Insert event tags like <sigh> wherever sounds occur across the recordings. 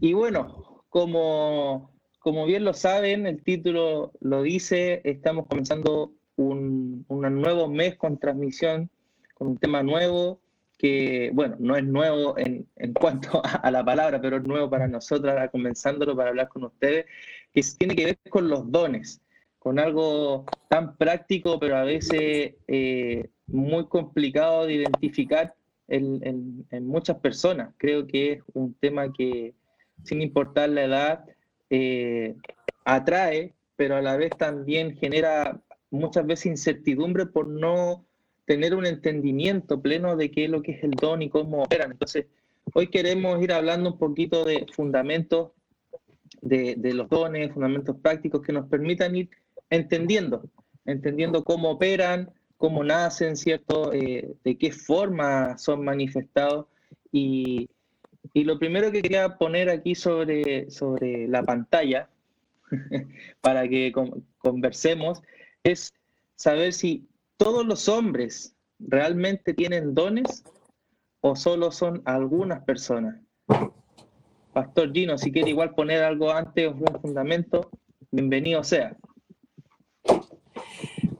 Y bueno, como, como bien lo saben, el título lo dice, estamos comenzando un, un nuevo mes con transmisión, con un tema nuevo, que, bueno, no es nuevo en, en cuanto <laughs> a, la palabra, pero es nuevo para nosotros, ahora comenzándolo para hablar con ustedes, que tiene que ver con los dones, con algo tan práctico, pero a veces eh, muy complicado de identificar en, en, muchas personas. Creo que es un tema que, sin importar la edad, eh, atrae, pero a la vez también genera muchas veces incertidumbre por no tener un entendimiento pleno de qué es lo que es el don y cómo operan. Entonces, hoy queremos ir hablando un poquito de fundamentos de, los dones, fundamentos prácticos que nos permitan ir entendiendo, entendiendo cómo operan, cómo nacen, ¿cierto? Eh, de qué forma son manifestados. Y, y, lo primero que quería poner aquí sobre, sobre la pantalla, <laughs> para que conversemos, es saber si todos los hombres realmente tienen dones o solo son algunas personas. Pastor Gino, si quiere igual poner algo antes o un fundamento, bienvenido sea.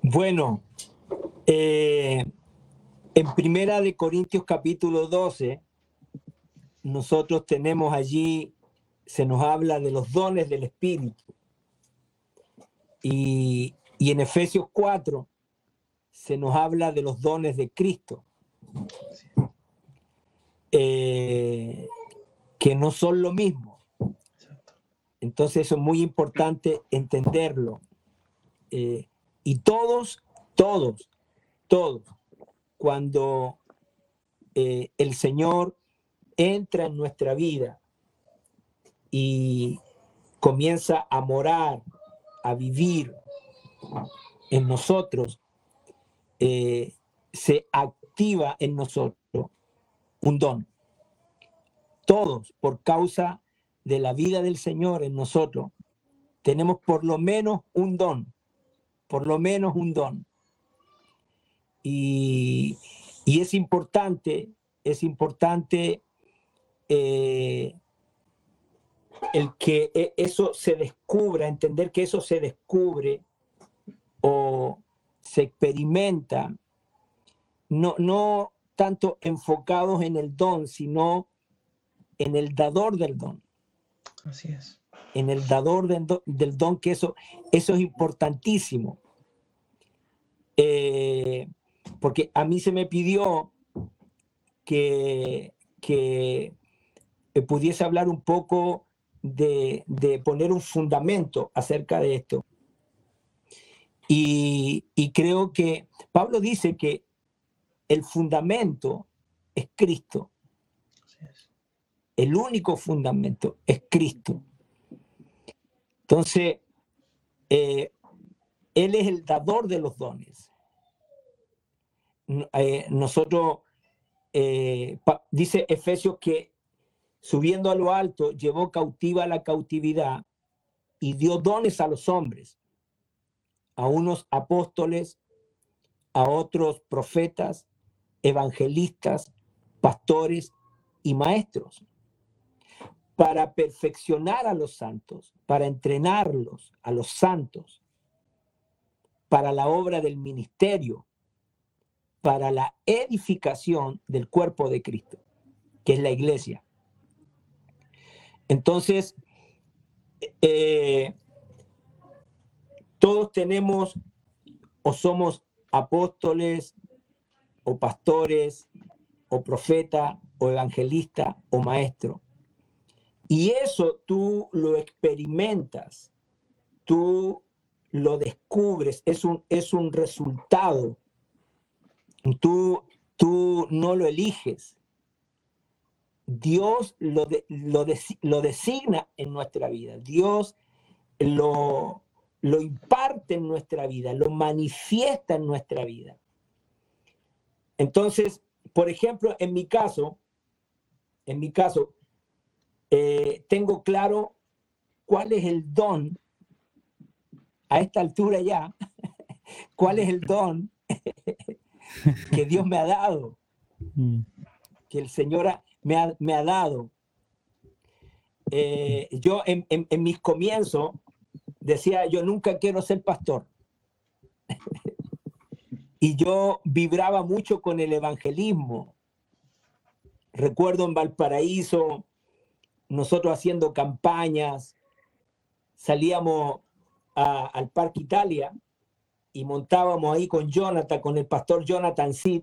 Bueno, eh, en Primera de Corintios capítulo 12, nosotros tenemos allí, se nos habla de los dones del Espíritu. Y, y en Efesios 4 se nos habla de los dones de Cristo, eh, que no son lo mismo. Entonces eso es muy importante entenderlo. Eh, y todos, todos, todos, cuando eh, el Señor entra en nuestra vida y comienza a morar, a vivir en nosotros, eh, se activa en nosotros un don. Todos, por causa de la vida del Señor en nosotros, tenemos por lo menos un don, por lo menos un don. Y, es importante, es importante eh, el que e, eso se descubra, entender que eso se descubre o se experimenta, no, no tanto enfocados en el don, sino en el dador del don. Así es. En el dador del don, que eso, eso es importantísimo. Eh, porque a mí se me pidió que, que pudiese hablar un poco de, de, poner un fundamento acerca de esto. Y, creo que Pablo dice que el fundamento es Cristo. El único fundamento es Cristo. Entonces, eh, Él es el dador de los dones. Eh, nosotros, eh, dice Efesios que subiendo a lo alto, llevó cautiva la cautividad y dio dones a los hombres a unos apóstoles, a otros profetas, evangelistas, pastores y maestros, para perfeccionar a los santos, para entrenarlos a los santos, para la obra del ministerio, para la edificación del cuerpo de Cristo, que es la iglesia. Entonces, eh, todos tenemos o somos apóstoles o pastores o profeta o evangelista o maestro. Y eso tú lo experimentas, tú lo descubres, es un, es un resultado. Tú, tú no lo eliges. Dios lo, lo, lo designa en nuestra vida. Dios lo, lo imparte en nuestra vida, lo manifiesta en nuestra vida. Entonces, por ejemplo, en mi caso, en mi caso, eh, tengo claro cuál es el don a esta altura ya, <laughs> cuál es el don <laughs> que Dios me ha dado, mm. que el Señor me, ha, dado. eh, yo en, en, mis comienzos decía, yo nunca quiero ser pastor. <laughs> y yo vibraba mucho con el evangelismo. Recuerdo en Valparaíso, nosotros haciendo campañas, salíamos al Parque Italia y montábamos ahí con Jonathan, con el pastor Jonathan Sid,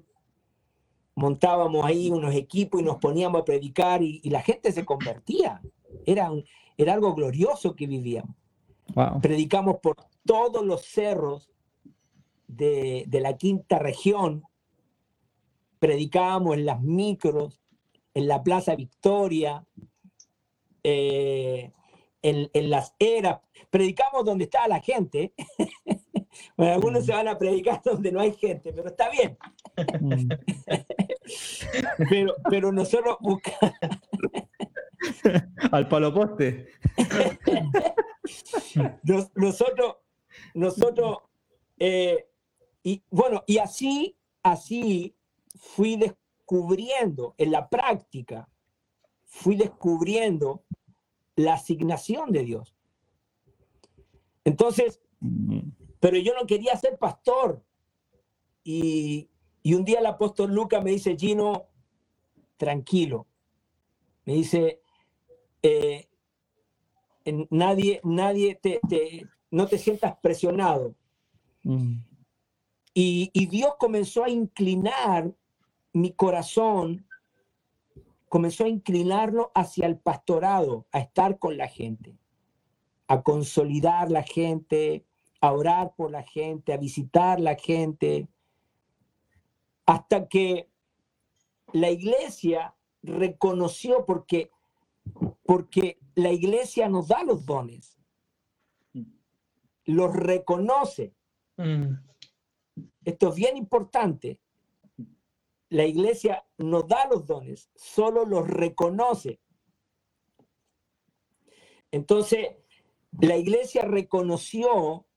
montábamos ahí unos equipos y nos poníamos a predicar y, la gente se convertía. Era, era algo glorioso que vivíamos. Predicamos por todos los cerros de, la quinta región, predicábamos en las micros, en la Plaza Victoria, eh, en, las eras, predicamos donde estaba la gente. <laughs> bueno, algunos se van a predicar donde no hay gente, pero está bien. Mm. <laughs> pero, pero nosotros buscamos... Al palo poste. <laughs> nosotros, nosotros, eh, y bueno, y así, así fui descubriendo en la práctica, fui descubriendo la asignación de Dios. Entonces, pero yo no quería ser pastor. Y, un día el apóstol Lucas me dice, Gino, tranquilo. Me dice, eh, nadie, nadie te, no te sientas presionado. Mm. Y, y, Dios comenzó a inclinar mi corazón comenzó a inclinarlo hacia el pastorado, a estar con la gente, a consolidar la gente, a orar por la gente, a visitar la gente, hasta que la iglesia reconoció porque porque la iglesia nos da los dones, los reconoce. Mm. Esto es bien importante la iglesia no da los dones, solo los reconoce. Entonces, la iglesia reconoció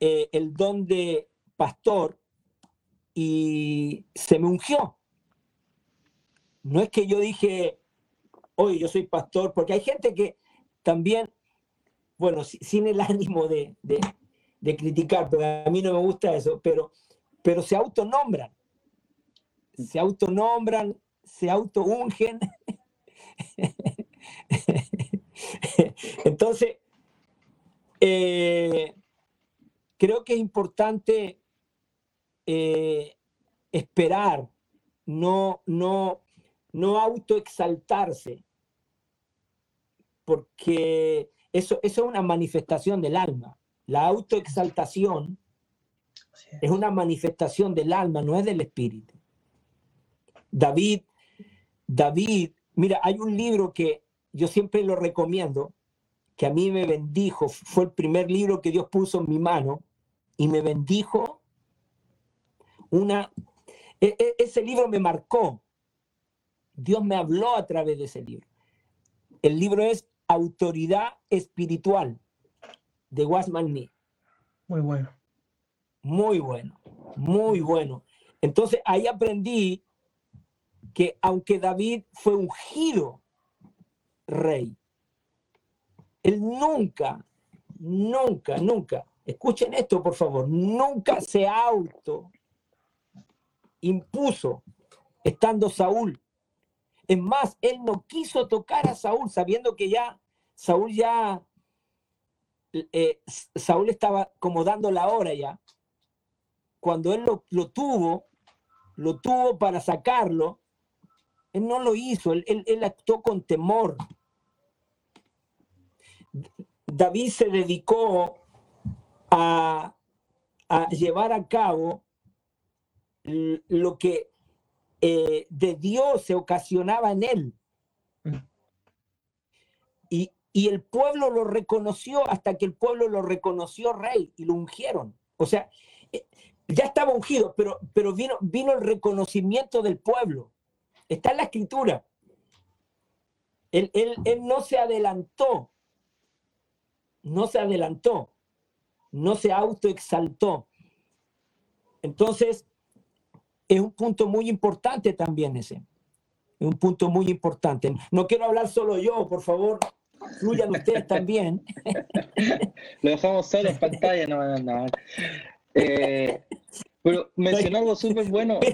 eh, el don de pastor y se me ungió. No es que yo dije, oye, yo soy pastor, porque hay gente que también, bueno, sin el ánimo de, de, criticar, porque a mí no me gusta eso, pero, pero se autonombran se autonombran, se autoungen. <laughs> Entonces, eh, creo que es importante eh, esperar, no, no, no autoexaltarse, porque eso, eso es una manifestación del alma. La autoexaltación es una manifestación del alma, no es del espíritu. David, David, mira, hay un libro que yo siempre lo recomiendo, que a mí me bendijo, fue el primer libro que Dios puso en mi mano y me bendijo. Una, e, e, ese libro me marcó. Dios me habló a través de ese libro. El libro es Autoridad Espiritual de Wasman Nee. Muy bueno. Muy bueno, muy bueno. Entonces ahí aprendí que aunque David fue ungido rey, él nunca, nunca, nunca, escuchen esto por favor, nunca se auto impuso estando Saúl. Es más, él no quiso tocar a Saúl sabiendo que ya Saúl ya, eh, Saúl estaba como dando la hora ya. Cuando él lo, tuvo, lo tuvo para sacarlo, él no lo hizo, él, actuó con temor. David se dedicó a, llevar a cabo lo que eh, de Dios se ocasionaba en él. Y, y, el pueblo lo reconoció hasta que el pueblo lo reconoció rey y lo ungieron. O sea, eh, ya estaba ungido, pero, pero vino, vino el reconocimiento del pueblo. Está en la escritura. Él, no se adelantó. No se adelantó. No se autoexaltó. Entonces, es un punto muy importante también ese. Es un punto muy importante. No quiero hablar solo yo, por favor, fluyan ustedes también. <laughs> Lo dejamos solo en pantalla, no, no. Eh, pero mencionó algo súper bueno. <laughs>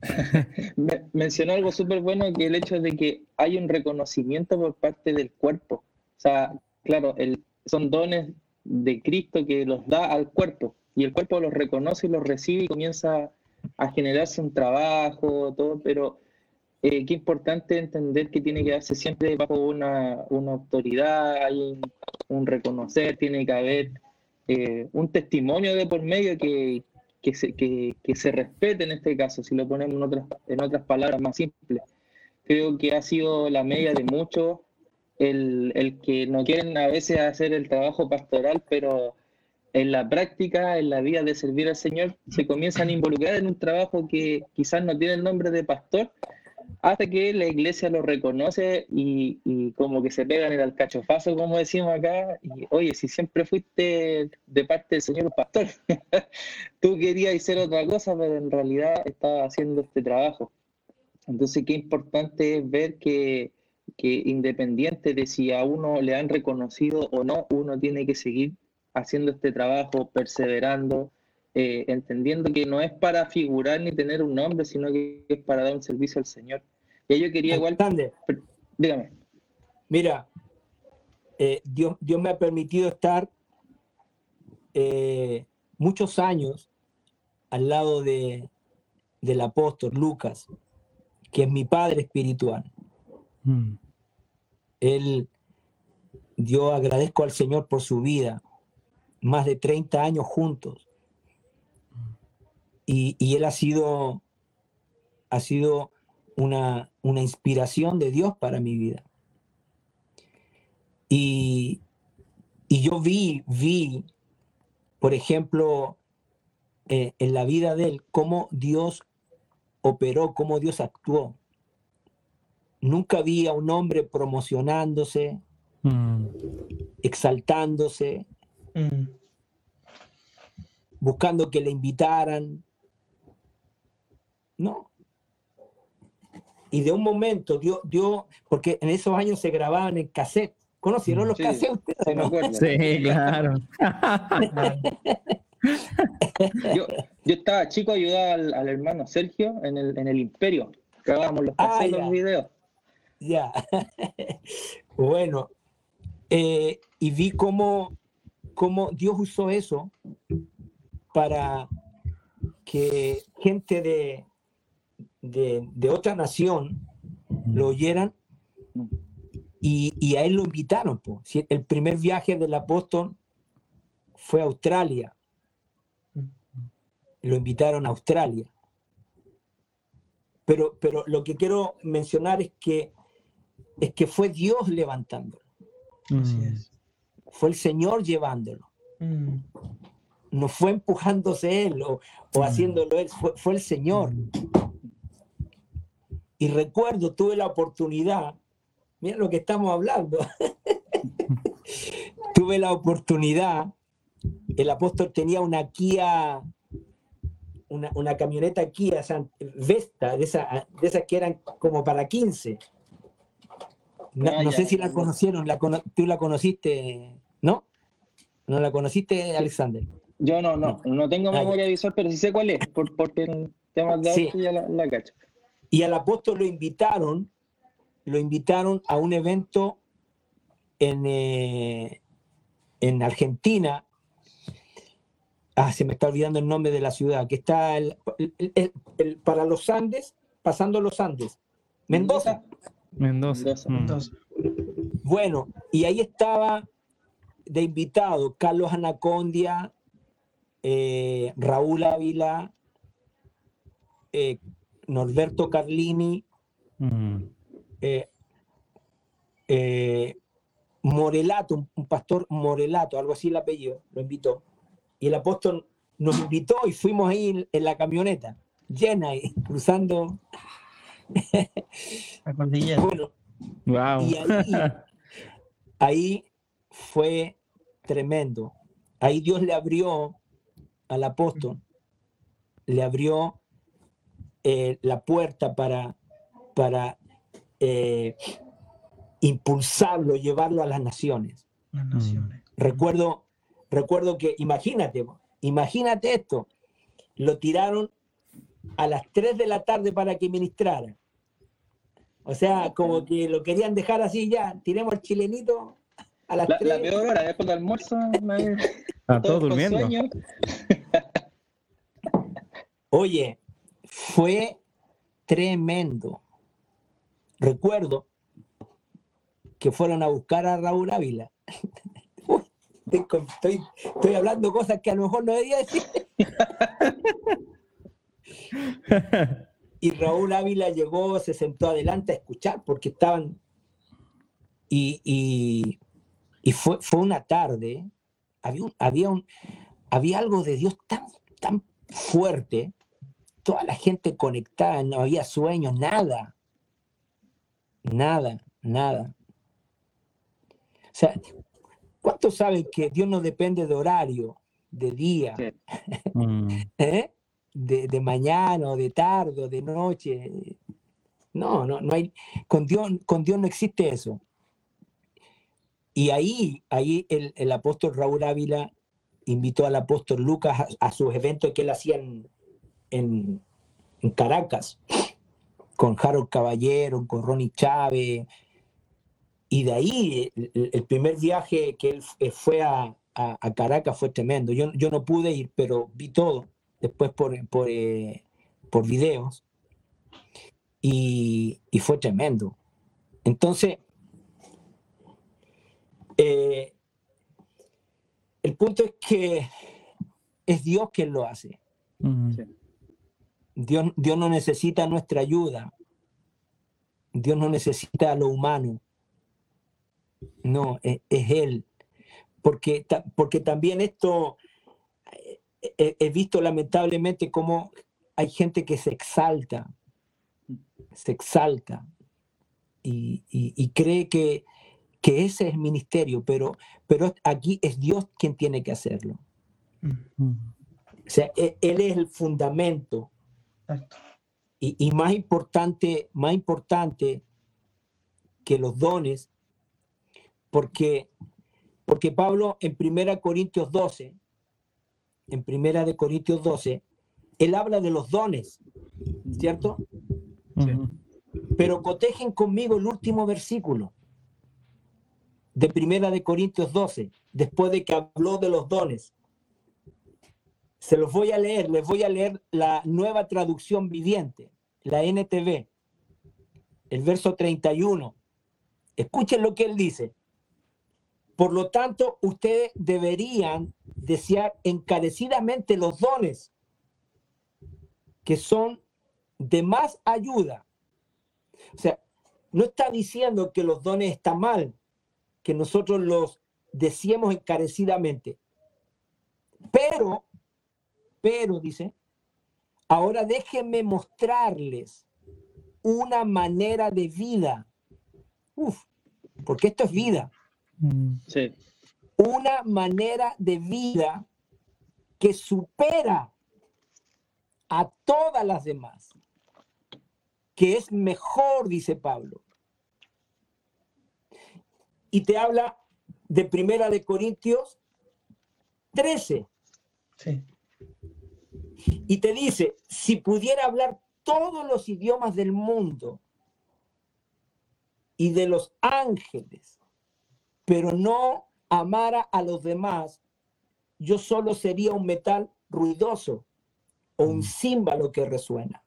<laughs> mencionó algo súper bueno que el hecho de que hay un reconocimiento por parte del cuerpo. O sea, claro, el, son dones de Cristo que los da al cuerpo y el cuerpo los reconoce y los recibe y comienza a generarse un trabajo, todo, pero eh, qué importante entender que tiene que darse siempre bajo una, una autoridad, hay un, reconocer, tiene que haber eh, un testimonio de por medio que, que, se, que, que, se respete en este caso, si lo ponemos en otras, en otras palabras más simples. Creo que ha sido la media de muchos el, el que no quieren a veces hacer el trabajo pastoral, pero en la práctica, en la vida de servir al Señor, se comienzan a involucrar en un trabajo que quizás no tiene el nombre de pastor, hasta que la iglesia lo reconoce y, como que se pegan el alcachofazo, como decimos acá, y oye, si siempre fuiste de parte del Señor pastor, <laughs> tú querías hacer otra cosa, pero en realidad estaba haciendo este trabajo. Entonces, qué importante es ver que, que independiente de si a uno le han reconocido o no, uno tiene que seguir haciendo este trabajo, perseverando, eh, entendiendo que no es para figurar ni tener un nombre, sino que es para dar un servicio al Señor. Y yo quería igual... Dígame. Mira, eh, Dios, Dios me ha permitido estar eh, muchos años al lado de, del apóstol Lucas, que es mi padre espiritual. Mm. Él, yo agradezco al Señor por su vida, más de 30 años juntos. Y, él ha sido, ha sido una, una, inspiración de Dios para mi vida. Y, y yo vi, vi, por ejemplo, eh, en la vida de él, cómo Dios operó, cómo Dios actuó. Nunca vi a un hombre promocionándose, mm. exaltándose, mm. buscando que le invitaran, no. Y de un momento dio, dio, porque en esos años se grababan en cassette. ¿Conocieron los cassettes ustedes? Sí, <laughs> claro. <laughs> yo, yo, estaba chico, ayudaba al, al, hermano Sergio en el, en el Imperio. Grabábamos los ah, cassettes, los videos. Ya. <laughs> bueno, eh, y vi cómo, cómo Dios usó eso para que gente de, de, otra nación lo oyeran y, a él lo invitaron. El primer viaje del apóstol fue a Australia. Lo invitaron a Australia. Pero, pero lo que quiero mencionar es que, es que fue Dios levantándolo. Fue el Señor llevándolo. Mm. No fue empujándose él o, mm. haciéndolo él, fue, fue el Señor. Y recuerdo, tuve la oportunidad, mira lo que estamos hablando, <laughs> tuve la oportunidad, el apóstol tenía una Kia, una, camioneta Kia Vesta, de esas de esa que eran como para 15. No, ah, sé si la conocieron, la, tú la conociste, ¿no? ¿No la conociste, Alexander? Yo no, no, no, tengo ah, memoria visual, pero sí sé cuál es, porque el tema de sí. ya la, la cacho. Y al apóstol lo invitaron, lo invitaron a un evento en, eh, en Argentina. Ah, se me está olvidando el nombre de la ciudad, que está el, para los Andes, pasando los Andes. Mendoza. Mendoza. Mendoza. Mm. Bueno, y ahí estaba de invitado Carlos Anacondia, eh, Raúl Ávila, eh, Norberto Carlini, mm. eh, eh, Morelato, un, pastor Morelato, algo así el apellido, lo invitó. Y el apóstol nos invitó y fuimos ahí en, la camioneta, llena y <laughs> cruzando. <laughs> La cordillera. wow. Y ahí, <laughs> ahí fue tremendo. Ahí Dios le abrió al apóstol, le abrió eh, la puerta para, para eh, impulsarlo, llevarlo a las naciones. Las naciones. Recuerdo, recuerdo que, imagínate, imagínate esto, lo tiraron a las 3 de la tarde para que ministrara. O sea, como que lo querían dejar así ya, tiremos el chilenito a las La, 3. la peor hora, después del almuerzo. <laughs> todo todos durmiendo. sueño. Oye, fue tremendo. Recuerdo que fueron a buscar a Raúl Ávila. <laughs> Estoy, estoy- hablando cosas que a lo mejor no debería decir. <laughs> Y Raúl Ávila llegó, se sentó adelante a escuchar porque estaban... Y, y- y fue, fue una tarde, había, un- había, un, había algo de Dios tan, tan fuerte, toda la gente conectada, no había sueños, nada, nada, nada. O sea, ¿cuántos saben que Dios no depende de horario, de día? Sí. <laughs> ¿eh? De, de mañana o de tarde o de noche. No, no, no hay, con Dios, con Dios no existe eso. Y ahí, ahí el, el apóstol Raúl Ávila invitó al apóstol Lucas a, a sus eventos que él hacía en, en- Caracas, con Harold Caballero, con Ronnie Chávez. Y de ahí, el, primer viaje que él fue a, a- a Caracas fue tremendo. Yo, yo no pude ir, pero vi todo después por, por, eh, por videos y, y fue tremendo. Entonces, eh, el punto es que es Dios quien lo hace. Sí. Dios, Dios no necesita nuestra ayuda. Dios no necesita a lo humano. No, es, es Él. Porque, porque también esto, he, he visto lamentablemente cómo hay gente que se exalta, se exalta y, y- y cree que, que ese es el ministerio, pero, pero aquí es Dios quien tiene que hacerlo. Mm. O sea, e- Él es el fundamento. Y más importante, más importante que los dones, porque, porque Pablo en 1 Corintios 12, en 1 de Corintios 12, él habla de los dones, ¿cierto? Pero cotejen conmigo el último versículo de 1 de Corintios 12, después de que habló de los dones. Se los voy a leer, les voy a leer la nueva traducción viviente, la NTV, el verso 31. Escuchen lo que él dice. Por lo tanto, ustedes deberían desear encarecidamente los dones que son de más ayuda. O sea, no está diciendo que los dones están mal, que nosotros los deseemos encarecidamente. Pero, pero, dice, ahora déjenme mostrarles una manera de vida. Uf, porque esto es vida. Mm, Sí. Una manera de vida que supera a todas las demás. Que es mejor, dice Pablo. Y te habla de Primera de Corintios 13. Sí. Y te dice, si pudiera hablar todos los idiomas del mundo y de los ángeles, pero no amara a los demás, yo solo sería un metal ruidoso o un címbalo que resuena.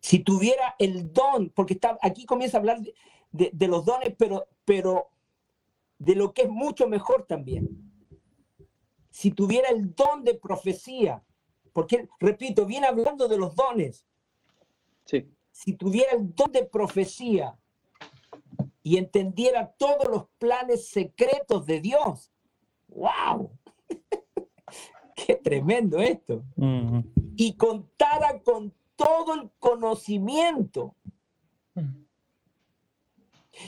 Si tuviera el don, porque está, aquí comienza a hablar de, de- de los dones, pero, pero de lo que es mucho mejor también si tuviera el don de profecía, porque, repito, viene hablando de los dones, Sí. si tuviera el don de profecía y entendiera todos los planes secretos de Dios, ¡wow! <laughs> ¡Qué tremendo esto! Y contara con todo el conocimiento,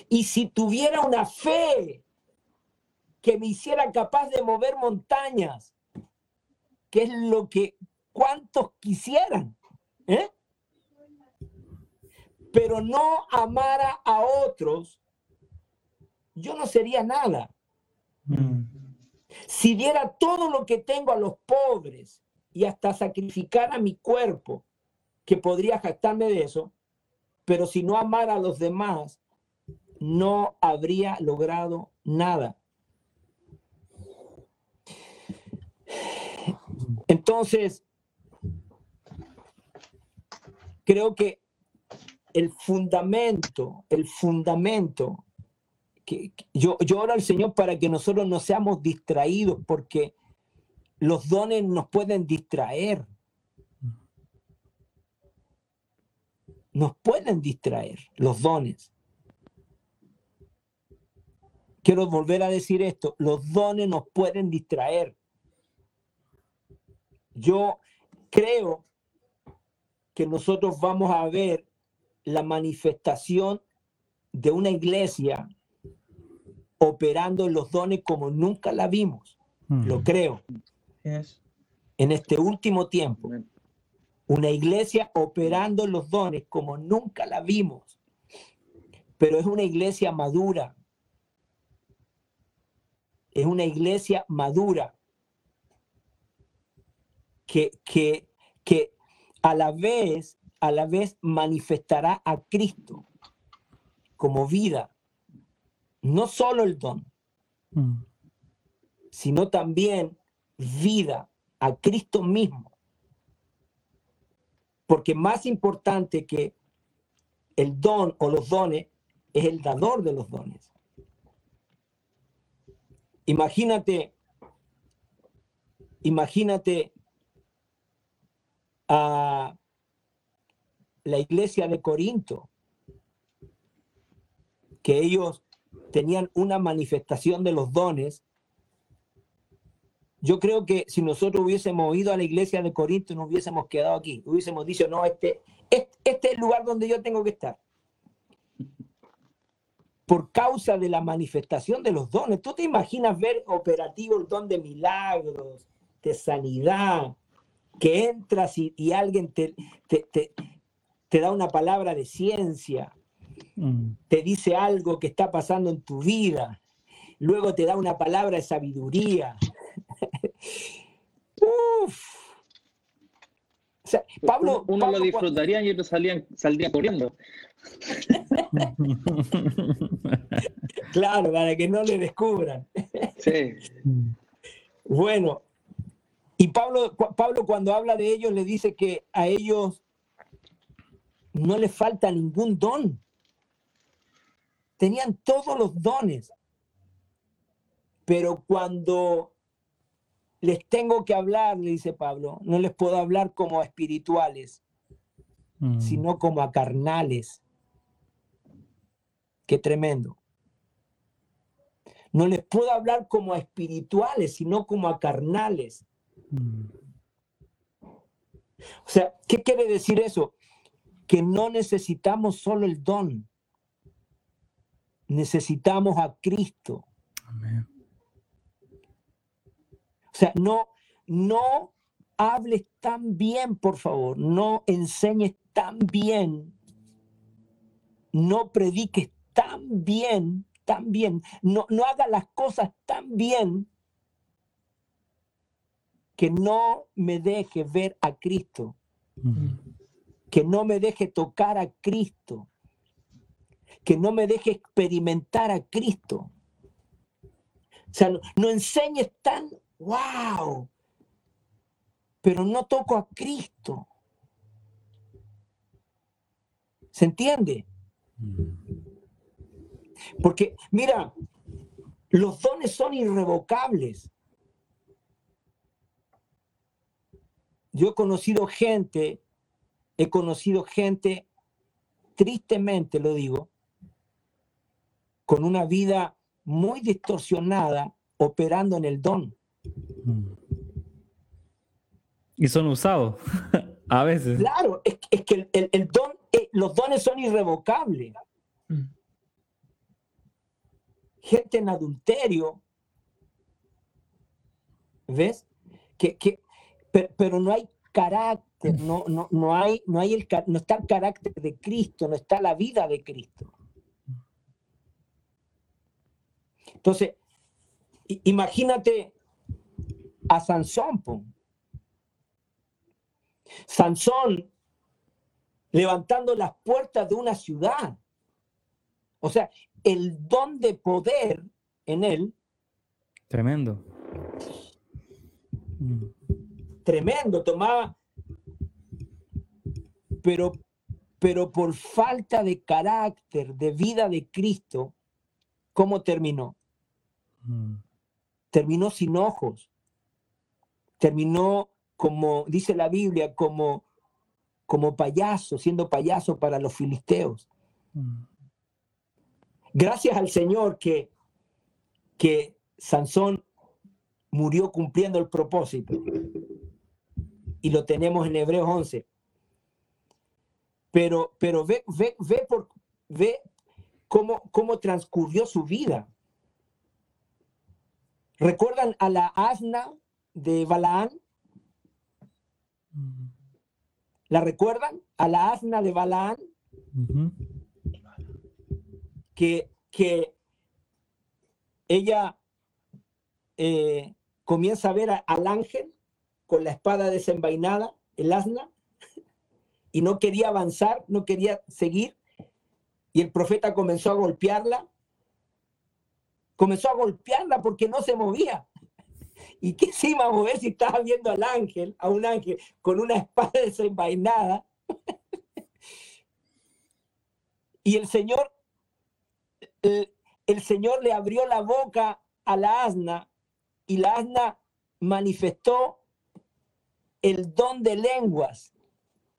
y si tuviera una fe que me hiciera capaz de mover montañas, que es lo que cuantos quisieran, ¿eh? pero no amara a otros, yo no sería nada. mm, Si diera todo lo que tengo a los pobres y hasta sacrificara mi cuerpo, que podría jactarme de eso, pero si no amara a los demás, no habría logrado nada. Entonces, creo que el fundamento, el fundamento, yo, yo oro al Señor para que nosotros no seamos distraídos, porque los dones nos pueden distraer. Nos pueden distraer los dones. Quiero volver a decir esto, los dones nos pueden distraer. Yo creo que nosotros vamos a ver la manifestación de una iglesia operando en los dones como nunca la vimos. mm. Lo creo. Yes. En este último tiempo, una iglesia operando en los dones como nunca la vimos. Pero es una iglesia madura. Es una iglesia madura que, que, que a la vez, a la vez manifestará a Cristo como vida. No solo el don, Mm, sino también vida a Cristo mismo. Porque más importante que el don o los dones es el dador de los dones. Imagínate, imagínate a la iglesia de Corinto, que ellos tenían una manifestación de los dones yo creo que si nosotros hubiésemos ido a la iglesia de Corinto, no hubiésemos quedado aquí. Hubiésemos dicho, no, este, este, este es el lugar donde yo tengo que estar. Por causa de la manifestación de los dones. ¿Tú te imaginas ver operativo don de milagros, de sanidad, que entras y, alguien te, da una palabra de ciencia, te dice algo que está pasando en tu vida, luego te da una palabra de sabiduría. <laughs> Uf. O sea, Pablo, uno Pablo lo disfrutaría y otros salían, saldrían corriendo. <laughs> claro, para que no le descubran. Sí. mm, <laughs> Bueno, y Pablo, Pablo cuando habla de ellos le dice que a ellos no les falta ningún don. Tenían todos los dones. Pero cuando les tengo que hablar, le dice Pablo, no les puedo hablar como a espirituales, mm, sino como a carnales. Qué tremendo. No les puedo hablar como a espirituales, sino como a carnales. mm, O sea, ¿qué quiere decir eso? Que no necesitamos solo el don, necesitamos a Cristo. amén. O sea, no, no hables tan bien, por favor, no enseñes tan bien, no prediques tan bien, tan bien, no, no hagas las cosas tan bien que no me deje ver a Cristo. Que no me deje tocar a Cristo, que no me deje experimentar a Cristo. O sea, no, no enseñes tan, wow, pero no toco a Cristo. ¿Se entiende? mm, Porque, mira, los dones son irrevocables. Yo he conocido gente, he conocido gente, tristemente lo digo, con una vida muy distorsionada operando en el don. mm. Y son usados <laughs> a veces. Claro, es, es que el, el- el don, eh, los dones son irrevocables. Mm. gente en adulterio. ¿Ves? Que, que, pe- pero, no hay carácter, no, no, no, hay, no, hay el, no está el carácter de Cristo, no está la vida de Cristo. Entonces, imagínate a Sansón. po. Sansón levantando las puertas de una ciudad. O sea, el don de poder en él, Tremendo. Mm, tremendo, tomaba, pero, pero por falta de carácter, de vida de Cristo, ¿cómo terminó? Mm, Terminó sin ojos, terminó como dice la Biblia, como, como payaso, siendo payaso para los filisteos. mm, Gracias al Señor que, que Sansón murió cumpliendo el propósito. Y lo tenemos en Hebreos 11. Pero, pero ve, ve, ve, por, ve cómo, cómo transcurrió su vida. ¿Recuerdan a la asna de Balaán? ¿La recuerdan? A la asna de Balaán. que, que ella eh, comienza a ver a- al ángel con la espada desenvainada, el asna, y no quería avanzar, no quería seguir, y el profeta comenzó a golpearla, comenzó a golpearla porque no se movía. ¿Y qué se iba a mover si estaba viendo al ángel, a un ángel con una espada <laughs> desenvainada? y el Señor el, el Señor le abrió la boca a la asna y la asna manifestó el don de lenguas.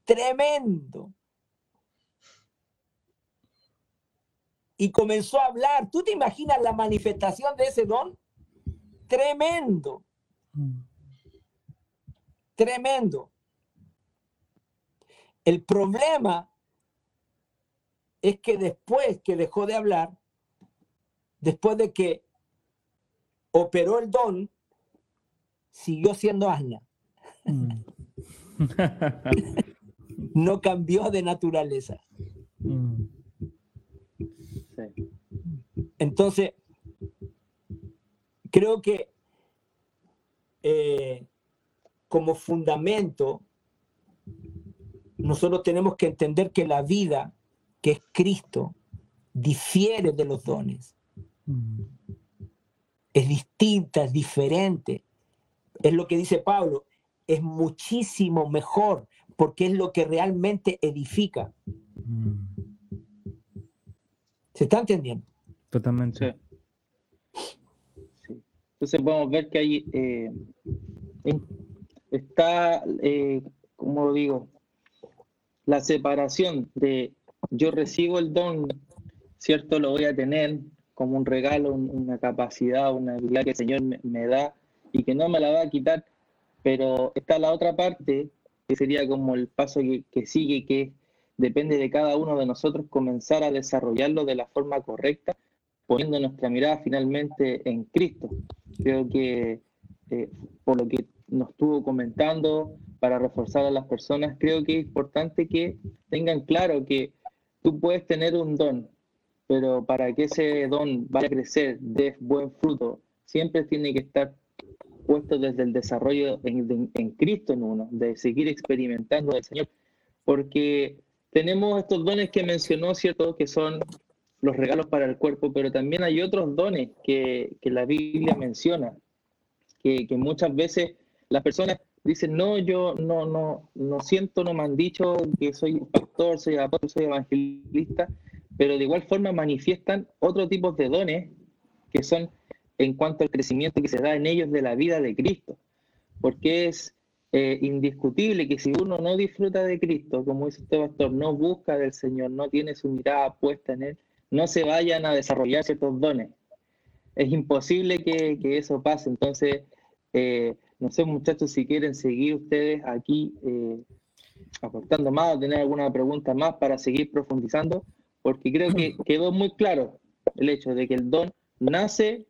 Tremendo. Y comenzó a hablar. ¿Tú te imaginas la manifestación de ese don? Tremendo, tremendo. El problema es que después que dejó de hablar, después de que operó el don, siguió siendo asna. mm. <laughs> No cambió de naturaleza. Sí. Entonces, creo que eh, como fundamento, nosotros tenemos que entender que la vida, que es Cristo, difiere de los dones. mm, es distinta, es diferente. Es lo que dice Pablo, es muchísimo mejor porque es lo que realmente edifica. mm. ¿Se está entendiendo? Totalmente. Sí. Sí. Entonces podemos ver que hay eh, está, eh, como digo, la separación de yo recibo el don, cierto, lo voy a tener como un regalo, un- una capacidad, una habilidad que el Señor me, me da y que no me la va a quitar, pero está la otra parte, que sería como el paso que, que sigue, que depende de cada uno de nosotros comenzar a desarrollarlo de la forma correcta poniendo nuestra mirada finalmente en Cristo. Creo que eh, por lo que nos estuvo comentando, para reforzar a las personas, creo que es importante que tengan claro que tú puedes tener un don, pero para que ese don vaya a crecer, dé buen fruto, siempre tiene que estar puesto desde el desarrollo en, en- en Cristo en uno, de seguir experimentando del Señor, porque tenemos estos dones que mencionó, ¿cierto? Que son los regalos para el cuerpo, pero también hay otros dones que, que la Biblia menciona, que, que muchas veces las personas dicen, no, yo no, no, no siento, no me han dicho que soy pastor, soy apóstol, soy evangelista, pero de igual forma manifiestan otros tipos de dones que son en cuanto al crecimiento que se da en ellos de la vida de Cristo, porque es eh, indiscutible que si uno no disfruta de Cristo, como dice este pastor, no busca del Señor, no tiene su mirada puesta en Él, no se vayan a desarrollar ciertos dones. Es imposible que, que eso pase. Entonces, eh, no sé, muchachos, si quieren seguir ustedes aquí eh, aportando más o tener alguna pregunta más para seguir profundizando, porque creo que <clears throat> quedó muy claro el hecho de que el don nace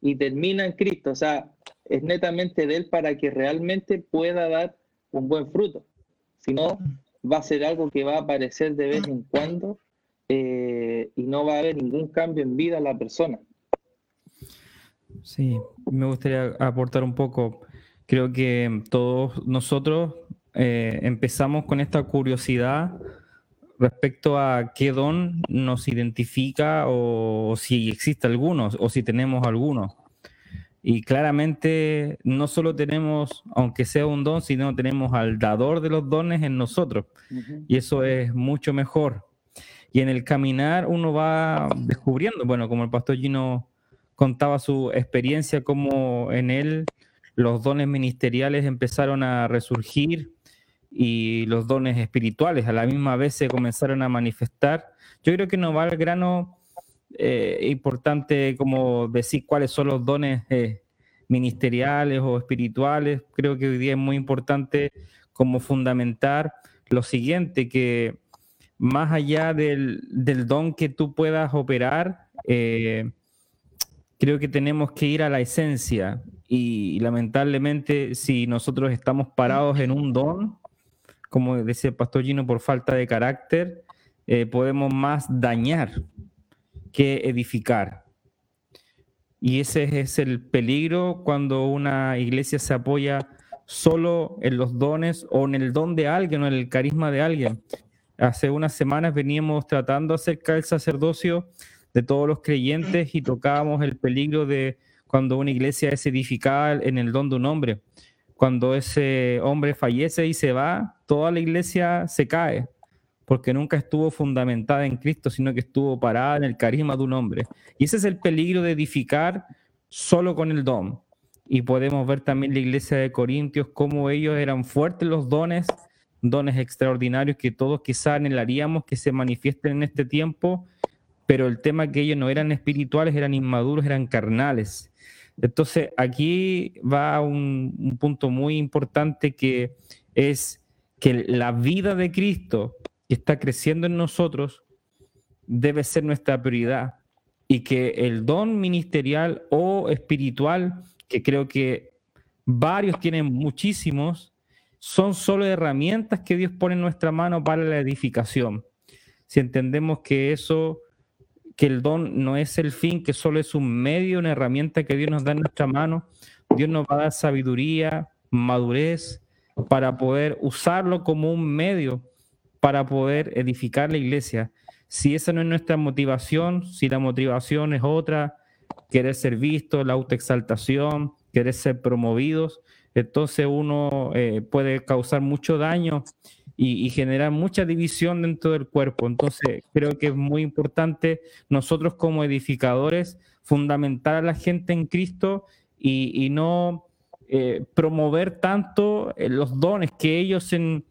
y termina en Cristo. O sea, es netamente de Él para que realmente pueda dar un buen fruto. sino va a ser algo que va a aparecer de vez en cuando eh, y no va a haber ningún cambio en vida a la persona. Sí, me gustaría aportar un poco. Creo que todos nosotros eh, empezamos con esta curiosidad respecto a qué don nos identifica o, si existe alguno o si tenemos alguno. Y claramente no solo tenemos, aunque sea un don, sino tenemos al dador de los dones en nosotros. Y eso es mucho mejor. Y en el caminar uno va descubriendo, bueno, como el pastor Gino contaba su experiencia, como en él los dones ministeriales empezaron a resurgir y los dones espirituales a la misma vez se comenzaron a manifestar. Yo creo que no va al grano eh, importante como decir cuáles son los dones eh, ministeriales o espirituales. Creo que hoy día es muy importante como fundamentar lo siguiente, que más allá del, don que tú puedas operar, eh, creo que tenemos que ir a la esencia y, lamentablemente si nosotros estamos parados en un don, como decía el pastor Gino, por falta de carácter, podemos más dañar que edificar. Y ese es el peligro cuando una iglesia se apoya solo en los dones o en el don de alguien o en el carisma de alguien. Hace unas semanas veníamos tratando acerca del sacerdocio de todos los creyentes y tocábamos el peligro de cuando una iglesia es edificada en el don de un hombre. Cuando ese hombre fallece y se va, toda la iglesia se cae porque nunca estuvo fundamentada en Cristo, sino que estuvo parada en el carisma de un hombre. Y ese es el peligro de edificar solo con el don. Y podemos ver también la iglesia de Corintios, cómo ellos eran fuertes los dones, dones extraordinarios que todos quizá anhelaríamos que se manifiesten en este tiempo, pero el tema es que ellos no eran espirituales, eran inmaduros, eran carnales. Entonces, aquí va un, un punto muy importante que es que la vida de Cristo que está creciendo en nosotros debe ser nuestra prioridad y que el don ministerial o espiritual, que creo que varios tienen muchísimos, son solo herramientas que Dios pone en nuestra mano para la edificación. Si entendemos que eso, que el don no es el fin, que solo es un medio, una herramienta que Dios nos da en nuestra mano, Dios nos va a dar sabiduría, madurez, para poder usarlo como un medio para poder edificar la iglesia. Si esa no es nuestra motivación, si la motivación es otra, querer ser visto, la autoexaltación, querer ser promovidos, entonces uno eh, puede causar mucho daño y, generar mucha división dentro del cuerpo. Entonces creo que es muy importante nosotros como edificadores fundamentar a la gente en Cristo y, no eh, promover tanto eh, los dones que ellos en,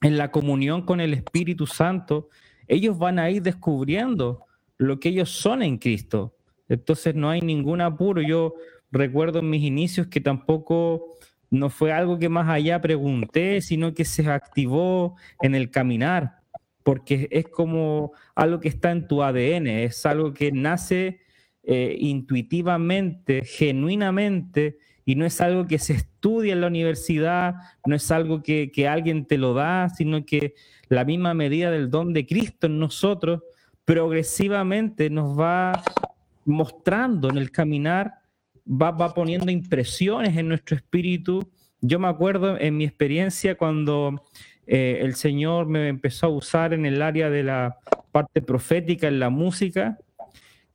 en la comunión con el Espíritu Santo, ellos van a ir descubriendo lo que ellos son en Cristo. Entonces no hay ningún apuro. Yo recuerdo en mis inicios que tampoco no fue algo que más allá pregunté, sino que se activó en el caminar, porque es como algo que está en tu ADN, es algo que nace eh, intuitivamente, genuinamente, y no es algo que se estudia en la universidad, no es algo que, alguien te lo da, sino que la misma medida del don de Cristo en nosotros progresivamente nos va mostrando en el caminar, va, va poniendo impresiones en nuestro espíritu. Yo me acuerdo en mi experiencia cuando eh, el Señor me empezó a usar en el área de la parte profética, en la música,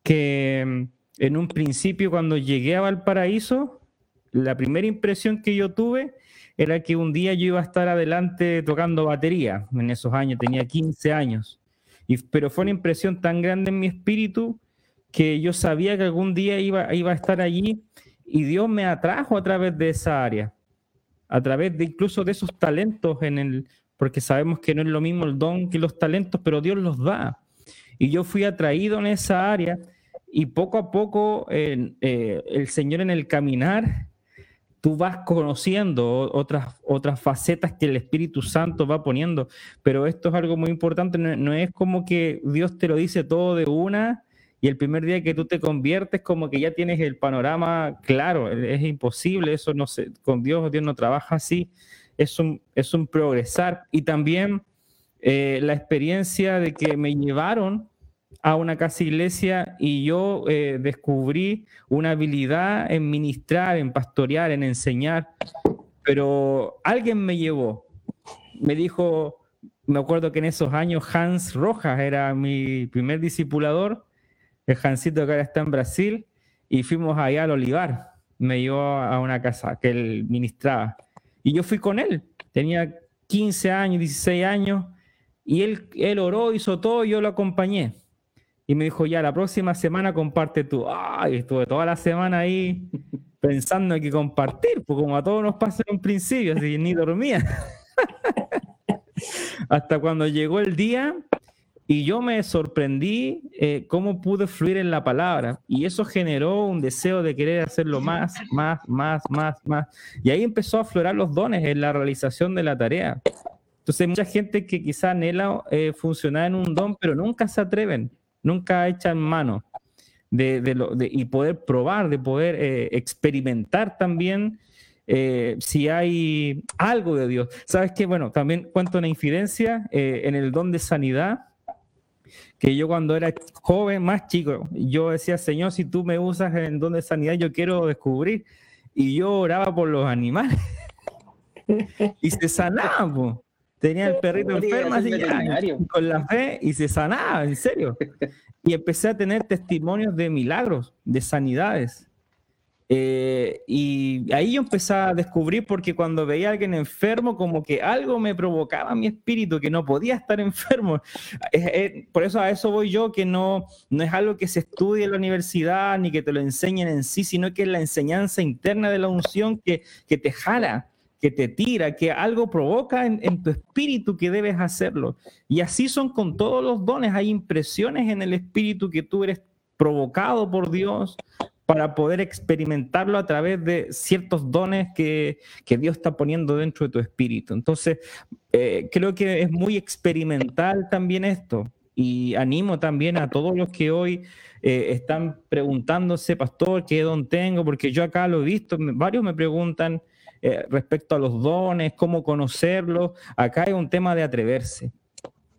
que mm, en un principio cuando llegué a Valparaíso, la primera impresión que yo tuve era que un día yo iba a estar adelante tocando batería. En esos años, tenía 15 años. Y, pero fue una impresión tan grande en mi espíritu que yo sabía que algún día iba, iba a estar allí y Dios me atrajo a través de esa área, a través de incluso de esos talentos en el, porque sabemos que no es lo mismo el don que los talentos, pero Dios los da. Y yo fui atraído en esa área y poco a poco eh, el Señor en el caminar tú vas conociendo otras, otras facetas que el Espíritu Santo va poniendo, pero esto es algo muy importante, no, es como que Dios te lo dice todo de una y el primer día que tú te conviertes como que ya tienes el panorama claro, es imposible, eso no sé, con Dios Dios no trabaja así, es un, es un progresar. Y también eh, la experiencia de que me llevaron a una casa iglesia y yo eh, descubrí una habilidad en ministrar, en pastorear, en enseñar, pero alguien me llevó, me dijo, me acuerdo que en esos años Hans Rojas era mi primer discipulador, el Hansito que ahora está en Brasil, y fuimos allá al Olivar, me llevó a una casa que él ministraba, y yo fui con él, tenía 15 años, 16 años, y él, él oró, hizo todo, y yo lo acompañé. Y me dijo, ya, la próxima semana comparte tú. Ay, estuve toda la semana ahí <laughs> pensando en que compartir, pues como a todos nos pasa en un principio, así ni dormía. <laughs> Hasta cuando llegó el día y yo me sorprendí eh, cómo pude fluir en la palabra. Y eso generó un deseo de querer hacerlo más, más, más, más, más. Y ahí empezó a aflorar los dones en la realización de la tarea. Entonces, mucha gente que quizá anhela eh, funcionar en un don, pero nunca se atreven nunca echan mano de, de, y poder probar, de poder eh, experimentar también eh, si hay algo de Dios. ¿Sabes qué? Bueno, también cuento una infidencia eh, en el don de sanidad, que yo cuando era joven, más chico, yo decía, Señor, si tú me usas en don de sanidad, yo quiero descubrir. Y yo oraba por los animales. <laughs> y se sanaba, Tenía el perrito enfermo así con la fe y se sanaba, en serio. Y empecé a tener testimonios de milagros, de sanidades. Eh, y ahí yo empecé a descubrir porque cuando veía a alguien enfermo, como que algo me provocaba mi espíritu, que no podía estar <laughs> enfermo. por eso a eso voy yo, que no, no es algo que se estudie en la universidad ni que te lo enseñen en sí, sino que es la enseñanza interna de la unción que, que te jala que te tira, que algo provoca en, tu espíritu que debes hacerlo. Y así son con todos los dones. Hay impresiones en el espíritu que tú eres provocado por Dios para poder experimentarlo a través de ciertos dones que, Dios está poniendo dentro de tu espíritu. Entonces, eh, creo que es muy experimental también esto. Y animo también a todos los que hoy eh, están preguntándose, pastor, ¿qué don tengo? Porque yo acá lo he visto, varios me preguntan, eh, respecto a los dones, cómo conocerlos. Acá hay un tema de atreverse,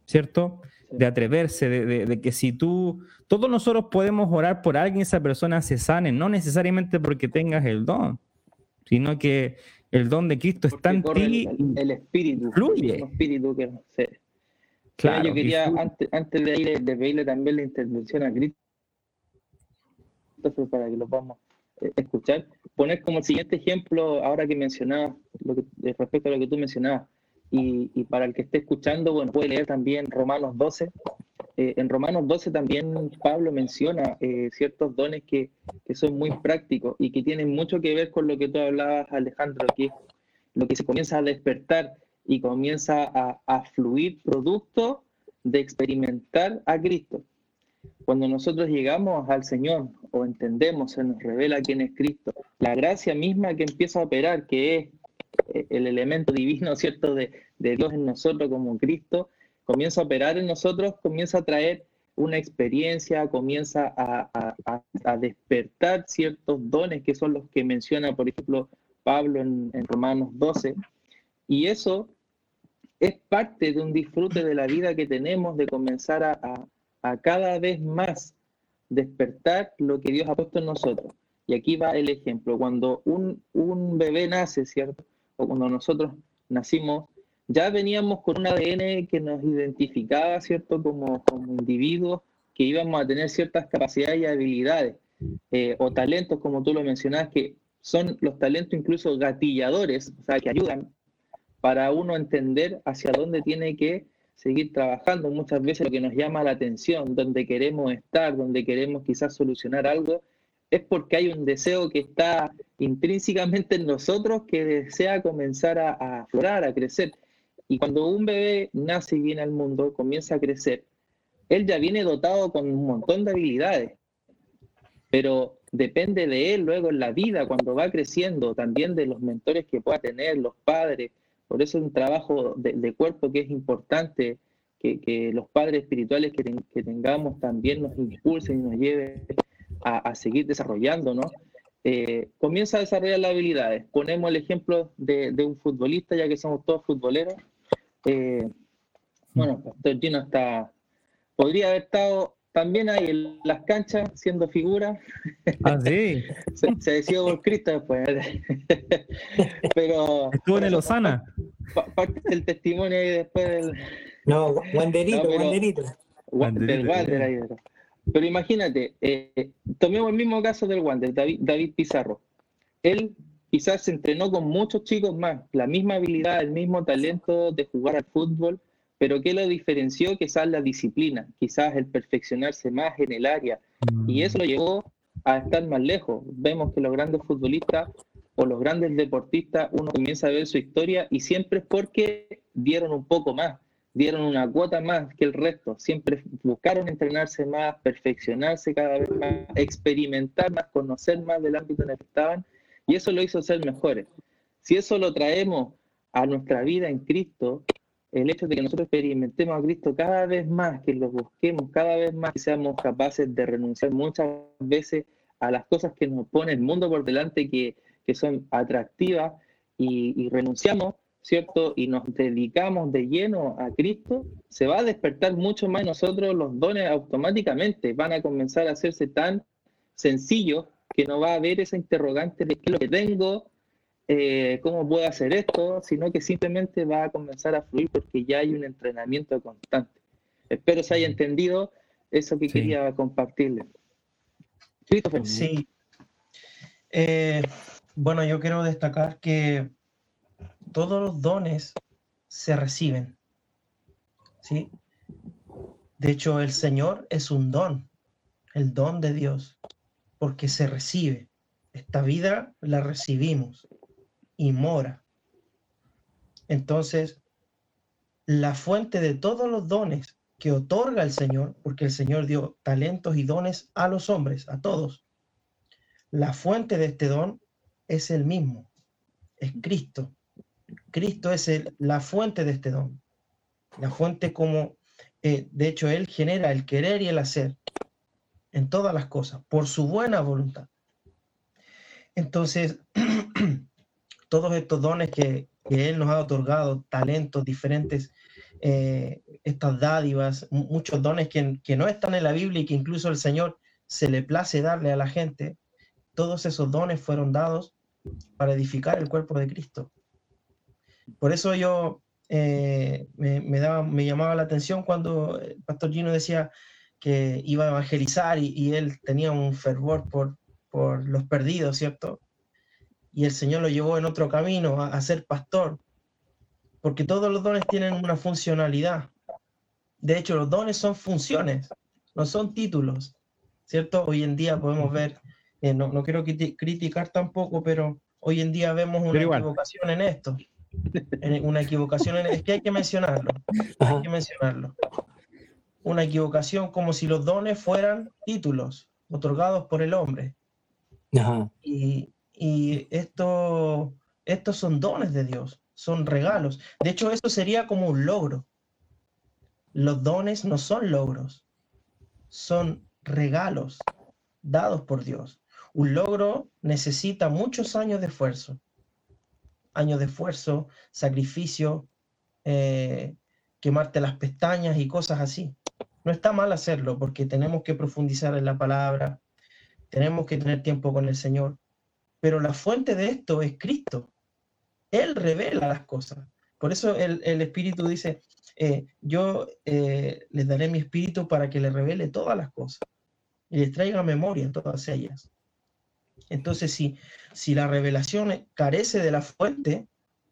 ¿cierto? De atreverse, de, que si tú, todos nosotros podemos orar por alguien, esa persona se sane, no necesariamente porque tengas el don, sino que el don de Cristo está en ti. El, espíritu. Fluye. El espíritu que Claro, yo quería, antes, antes de, de, pedirle también la intervención a Cristo, para que lo podamos eh, escuchar, poner como siguiente ejemplo, ahora que mencionaba lo que, eh, respecto a lo que tú mencionabas, y, para el que esté escuchando, bueno, puede leer también Romanos 12. Eh, en Romanos 12 también Pablo menciona ciertos dones que, son muy prácticos y que tienen mucho que ver con lo que tú hablabas, Alejandro, que lo que se comienza a despertar y comienza a, a fluir producto de experimentar a Cristo. Cuando nosotros llegamos al Señor o entendemos, se nos revela quién es Cristo, la gracia misma que empieza a operar, que es eh, el elemento divino, <laughs> ¿cierto?, de, Dios en nosotros como Cristo, comienza a operar en nosotros, comienza a traer una experiencia, comienza a, despertar ciertos dones que son los que menciona, por ejemplo, Pablo en, en Romanos 12. Y eso es parte de un disfrute de la vida que tenemos de comenzar a, a cada vez más despertar lo que Dios ha puesto en nosotros. Y aquí va el ejemplo. Cuando un, un bebé nace, ¿cierto? O cuando nosotros nacimos, ya veníamos con un ADN que nos identificaba, ¿cierto? Como, como individuos que íbamos a tener ciertas capacidades y habilidades eh, o talentos, como tú lo mencionabas, que son los talentos incluso gatilladores, o sea, que ayudan para uno entender hacia dónde tiene que seguir trabajando. Muchas veces lo que nos llama la atención, donde queremos estar, donde queremos quizás solucionar algo, es porque hay un deseo que está intrínsecamente en nosotros que desea comenzar a, a aflorar, a crecer. Y cuando un bebé nace y viene al mundo, comienza a crecer, él ya viene dotado con un montón de habilidades, pero depende de él luego en la vida, cuando va creciendo, también de los mentores que pueda tener, los padres, por eso es un trabajo de, cuerpo que es importante, que, los padres espirituales que, tengamos también nos impulsen y nos lleven a, seguir desarrollando, ¿no? eh, comienza a desarrollar las habilidades. Ponemos el ejemplo de, un futbolista, ya que somos todos futboleros. Eh, bueno, Pastor Gino está, podría haber estado también ahí en las canchas siendo figura. Ah, sí. <laughs> se, se decidió por Cristo después. <laughs> Pero. Estuvo en el Osana. Parte del testimonio ahí después del. No, Wanderito, Wanderito. Del Wander ahí. Pero imagínate, eh, tomemos el mismo caso del Wander, David, David Pizarro. Él quizás se entrenó con muchos chicos más, la misma habilidad, el mismo talento de jugar al fútbol, pero ¿qué lo diferenció? Quizás la disciplina, quizás el perfeccionarse más en el área. Y mm. eso lo llevó a estar más lejos. Vemos que los grandes futbolistas o los grandes deportistas, uno comienza a ver su historia y siempre es porque dieron un poco más, dieron una cuota más que el resto. Siempre buscaron entrenarse más, perfeccionarse cada vez más, experimentar más, conocer más del ámbito en el que estaban y eso lo hizo ser mejores. Si eso lo traemos a nuestra vida en Cristo, el hecho de que nosotros experimentemos a Cristo cada vez más, que lo busquemos cada vez más, que seamos capaces de renunciar muchas veces a las cosas que nos pone el mundo por delante, que, son atractivas, y, renunciamos, ¿cierto? Y nos dedicamos de lleno a Cristo, se va a despertar mucho más nosotros los dones automáticamente, van a comenzar a hacerse tan sencillos que no va a haber esa interrogante de qué es lo que tengo, eh, cómo puedo hacer esto, sino que simplemente va a comenzar a fluir porque ya hay un entrenamiento constante. Espero se haya entendido eso que quería compartirle. Sí. Eh, bueno, yo quiero destacar que todos los dones se reciben. ¿sí? De hecho, el Señor es un don, el don de Dios, porque se recibe. Esta vida la recibimos y mora. Entonces, la fuente de todos los dones que otorga el Señor, porque el Señor dio talentos y dones a los hombres, a todos, la fuente de este don es el mismo, es Cristo. Cristo es la fuente de este don. La fuente como, eh, de hecho, Él genera el querer y el hacer en todas las cosas, por su buena voluntad. Entonces, <clears throat> todos estos dones que, Él nos ha otorgado, talentos diferentes, eh, estas dádivas, muchos dones que, no están en la Biblia y que incluso el Señor se le place darle a la gente, todos esos dones fueron dados para edificar el cuerpo de Cristo. Por eso yo eh, me, daba, me llamaba la atención cuando el pastor Gino decía que iba a evangelizar y, y él tenía un fervor por, por los perdidos, ¿cierto? y el Señor lo llevó en otro camino a, ser pastor, porque todos los dones tienen una funcionalidad. De hecho, los dones son funciones, no son títulos, ¿cierto? Hoy en día podemos ver, eh, no, no, quiero criticar tampoco, pero hoy en día vemos una equivocación en esto. Una equivocación es que hay que mencionarlo, hay que mencionarlo. Una equivocación como si los dones fueran títulos otorgados por el hombre. Y, y esto, estos son dones de Dios, son regalos. De hecho, eso sería como un logro. Los dones no son logros, son regalos dados por Dios. Un logro necesita muchos años de esfuerzo. Años de esfuerzo, sacrificio, eh, quemarte las pestañas y cosas así. No está mal hacerlo porque tenemos que profundizar en la palabra, tenemos que tener tiempo con el Señor, pero la fuente de esto es Cristo. Él revela las cosas. Por eso el, Espíritu dice, eh, yo eh, les daré mi Espíritu para que le revele todas las cosas y les traiga memoria todas ellas. Entonces, si, si la revelación carece de la fuente,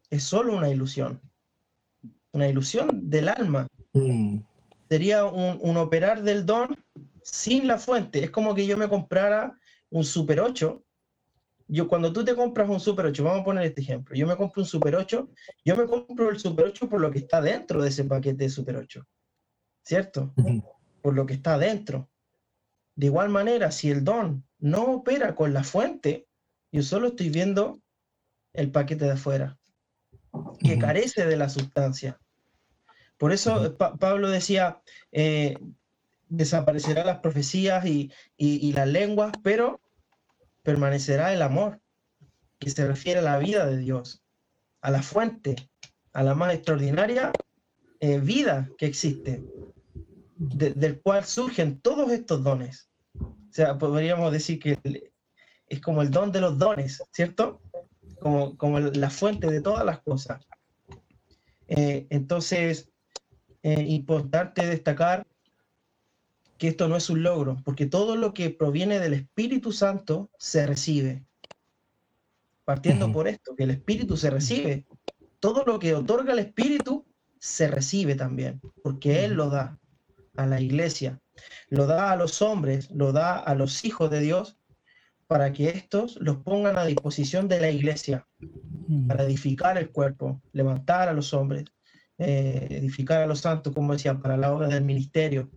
es solo una ilusión, una ilusión del alma. Mm. Sería un, un, operar del don sin la fuente. Es como que yo me comprara un Super 8 yo cuando tú te compras un Super 8, vamos a poner este ejemplo, yo me compro un Super 8, yo me compro el Super 8 por lo que está dentro de ese paquete de Super 8, ¿cierto? Por lo que está dentro. De igual manera, si el don no opera con la fuente, yo solo estoy viendo el paquete de afuera, que carece de la sustancia. Por eso Pablo decía, eh, desaparecerán las profecías y, y las lenguas, pero permanecerá el amor, que se refiere a la vida de Dios, a la fuente, a la más extraordinaria eh, vida que existe, del cual surgen todos estos dones. O sea, podríamos decir que es como el don de los dones, ¿cierto? Como, como la fuente de todas las cosas. Eh, entonces, eh, importante destacar que esto no es un logro, porque todo lo que proviene del Espíritu Santo se recibe. Partiendo por esto, que el Espíritu se recibe. Todo lo que otorga el Espíritu se recibe también, porque Él lo da a la iglesia, lo da a los hombres, lo da a los hijos de Dios, para que estos los pongan a disposición de la iglesia, para edificar el cuerpo, levantar a los hombres, eh, edificar a los santos, como decía, para la obra del ministerio,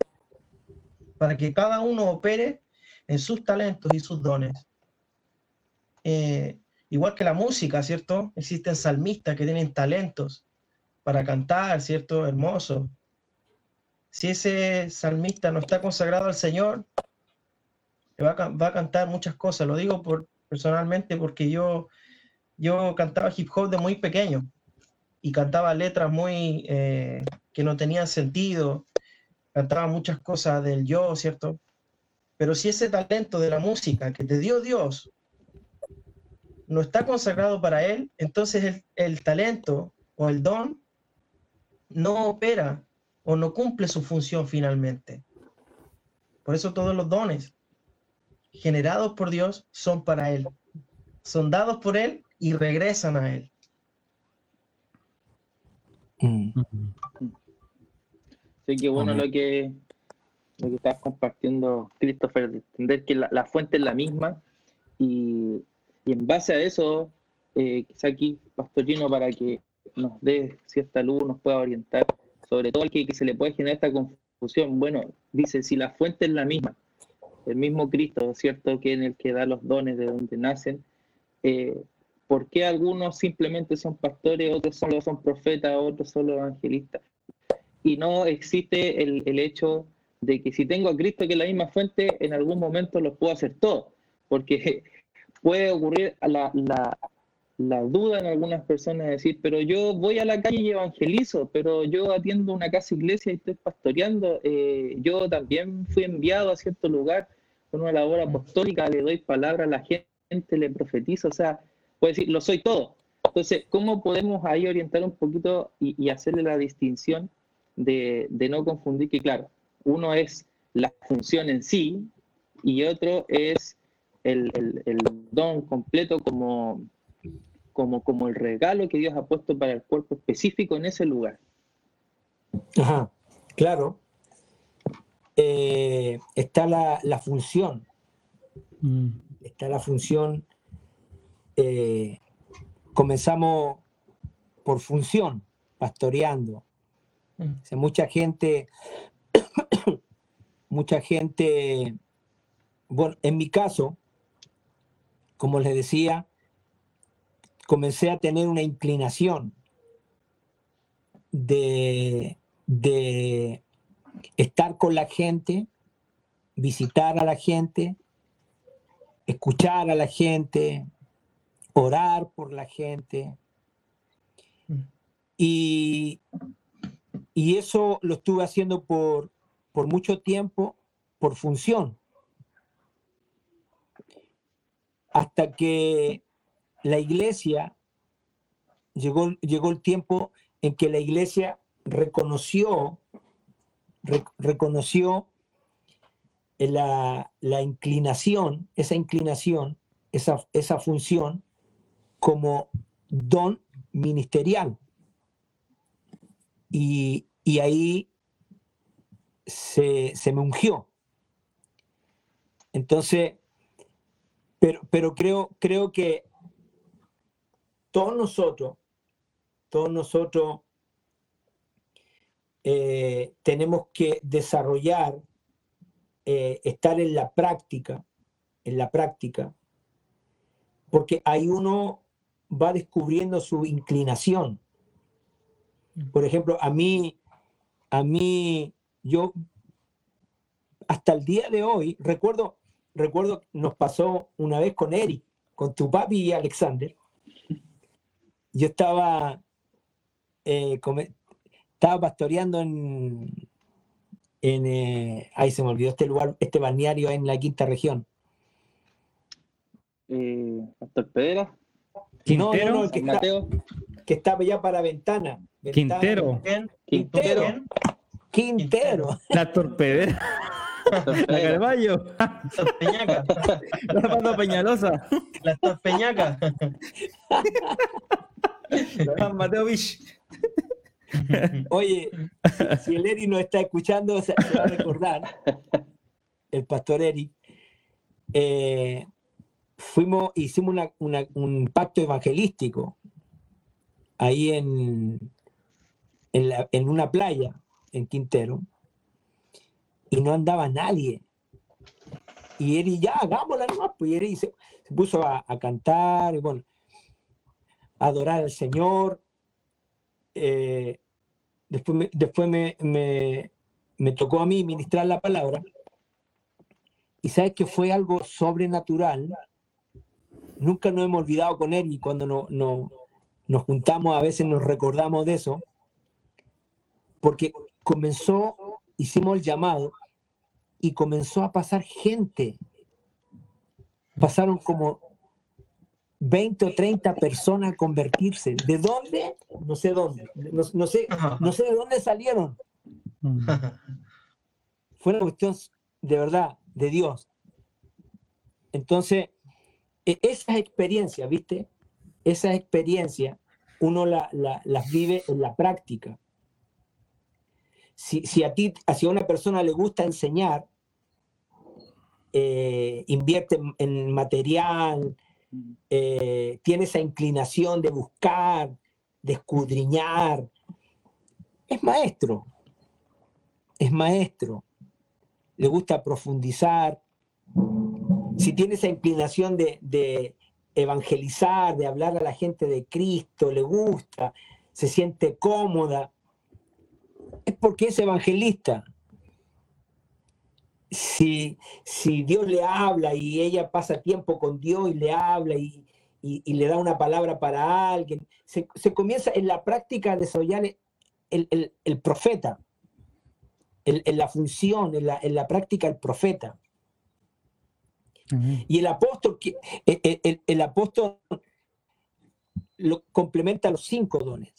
para que cada uno opere en sus talentos y sus dones. Eh, igual que la música, ¿cierto? Existen salmistas que tienen talentos para cantar, ¿cierto? Hermoso. Si ese salmista no está consagrado al Señor, va a, va a cantar muchas cosas. Lo digo por, personalmente porque yo, yo cantaba hip hop de muy pequeño y cantaba letras muy eh, que no tenían sentido, cantaba muchas cosas del yo, ¿cierto? Pero si ese talento de la música que te dio Dios no está consagrado para él, entonces el, el talento o el don no opera o no cumple su función finalmente. Por eso todos los dones generados por Dios son para Él. Son dados por Él y regresan a Él. Mm. Sí, que bueno lo que, lo que estás compartiendo, Christopher, de entender que la, fuente es la misma y, en base a eso, eh, quizá aquí, Pastorino, para que nos dé cierta luz, nos pueda orientar, sobre todo el que, que se le puede generar esta confusión. Bueno, dice, si la fuente es la misma, el mismo Cristo, ¿cierto? Que en el que da los dones de donde nacen, eh, ¿por qué algunos simplemente son pastores, otros solo son profetas, otros solo evangelistas? Y no existe el, hecho de que si tengo a Cristo que es la misma fuente, en algún momento lo puedo hacer todo, porque <laughs> puede ocurrir la duda en algunas personas de decir, pero yo voy a la calle y evangelizo, pero yo atiendo una casa iglesia y estoy pastoreando, eh, yo también fui enviado a cierto lugar con una labor apostólica, le doy palabra a la gente, le profetizo, o sea, puede decir, lo soy todo. Entonces, ¿cómo podemos ahí orientar un poquito y, hacerle la distinción de, no confundir que, claro, uno es la función en sí y otro es el, el don completo como como, como el regalo que Dios ha puesto para el cuerpo específico en ese lugar. Ajá, claro. Eh, está la, función. Mm. Está la función. Eh, comenzamos por función, pastoreando. Mm. mucha gente, <coughs> mucha gente, bueno, en mi caso, como les decía, comencé a tener una inclinación de, estar con la gente, visitar a la gente, escuchar a la gente, orar por la gente. Y, y eso lo estuve haciendo por, por mucho tiempo, por función. Hasta que la iglesia, llegó, llegó el tiempo en que la iglesia reconoció, reconoció la, inclinación, esa inclinación, esa, esa función como don ministerial. Y, ahí se, se, me ungió. Entonces, pero, pero creo, creo que todos nosotros, todos nosotros eh, tenemos que desarrollar, eh, estar en la práctica, en la práctica, porque ahí uno va descubriendo su inclinación. Por ejemplo, a mí, a mí, yo hasta el día de hoy, recuerdo, recuerdo, nos pasó una vez con Eric, con tu papi y Alexander. <laughs> Yo estaba, eh, estaba pastoreando en, en eh, ahí se me olvidó este lugar, este balneario en la quinta región. Eh, Pastor Pedra. ¿Quintero? No, no, que, que estaba ya para ventana. Quintero. Quintero. Quintero. La torpedera. La Carballo. Peñaca. La Pando Peñalosa. La Torpeñaca. La Mateo Vich. <laughs> Oye, si el Eri no está escuchando, se, va a recordar, el pastor Eri, eh, fuimos, hicimos un pacto evangelístico ahí en, en, una playa en Quintero y no andaba nadie. Y Eri ya, hagámosla nomás, pues Eri se, puso a, cantar y bueno, a adorar al Señor. Eh, después me, después me, me, tocó a mí ministrar la palabra. Y sabes que fue algo sobrenatural. Nunca nos hemos olvidado con él y cuando no, no, nos juntamos a veces nos recordamos de eso. Porque comenzó, hicimos el llamado y comenzó a pasar gente. Pasaron como 20 o 30 personas a convertirse. ¿De dónde? No sé dónde. No, sé, no sé de dónde salieron. Fue una cuestión de verdad, de Dios. Entonces, e, esas experiencias, ¿viste? Esas experiencias uno las vive en la práctica. Si, si, a ti, si a una persona le gusta enseñar, eh, invierte en material, eh, tiene esa inclinación de buscar, de escudriñar. Es maestro, es maestro, le gusta profundizar. Si tiene esa inclinación de, evangelizar, de hablar a la gente de Cristo, le gusta, se siente cómoda, es porque es evangelista. Si, si, Dios le habla y ella pasa tiempo con Dios y le habla y, le da una palabra para alguien, se, comienza en la práctica a desarrollar el, el, profeta, en la función, en la, en la práctica el profeta. Y el apóstol, el, el, apóstol lo complementa los cinco dones.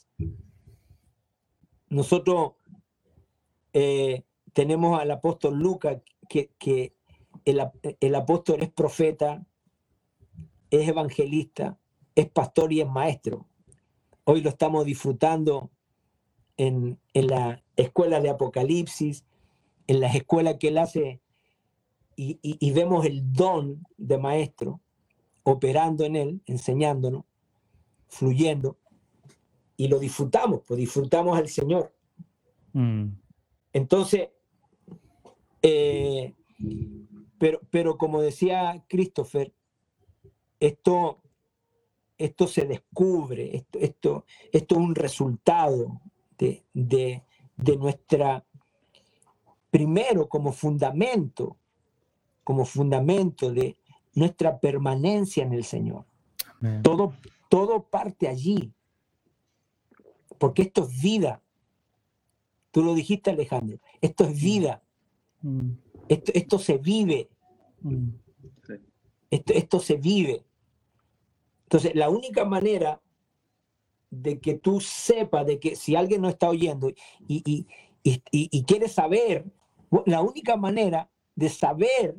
Nosotros eh, tenemos al apóstol Lucas, que, que el, el, apóstol es profeta, es evangelista, es pastor y es maestro. Hoy lo estamos disfrutando en, en la escuela de Apocalipsis, en las escuelas que él hace y, vemos el don de maestro operando en él, enseñándonos, fluyendo, y lo disfrutamos, pues disfrutamos al Señor. Mm. Entonces, eh, pero, pero como decía Christopher, esto, esto se descubre, esto, esto, esto es un resultado de, de nuestra, primero como fundamento, como fundamento de nuestra permanencia en el Señor. Todo, todo parte allí, porque esto es vida. Tú lo dijiste, Alejandro, esto es vida. Mm. Esto, esto, se vive. Mm. Esto, esto se vive. Entonces, la única manera de que tú sepas, de que si alguien no está oyendo y, y, y, y quiere saber, la única manera de saber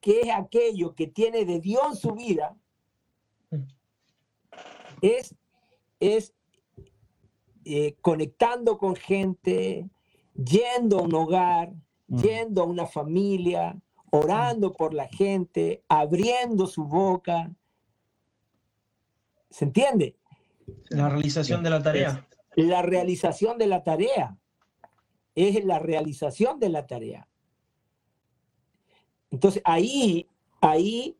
que es aquello que tiene de Dios en su vida, es, es eh, conectando con gente, yendo a un hogar, mm. yendo a una familia, orando por la gente, abriendo su boca. ¿Se entiende? La realización de la tarea. La realización de la tarea. Es la realización de la tarea. Entonces ahí, ahí,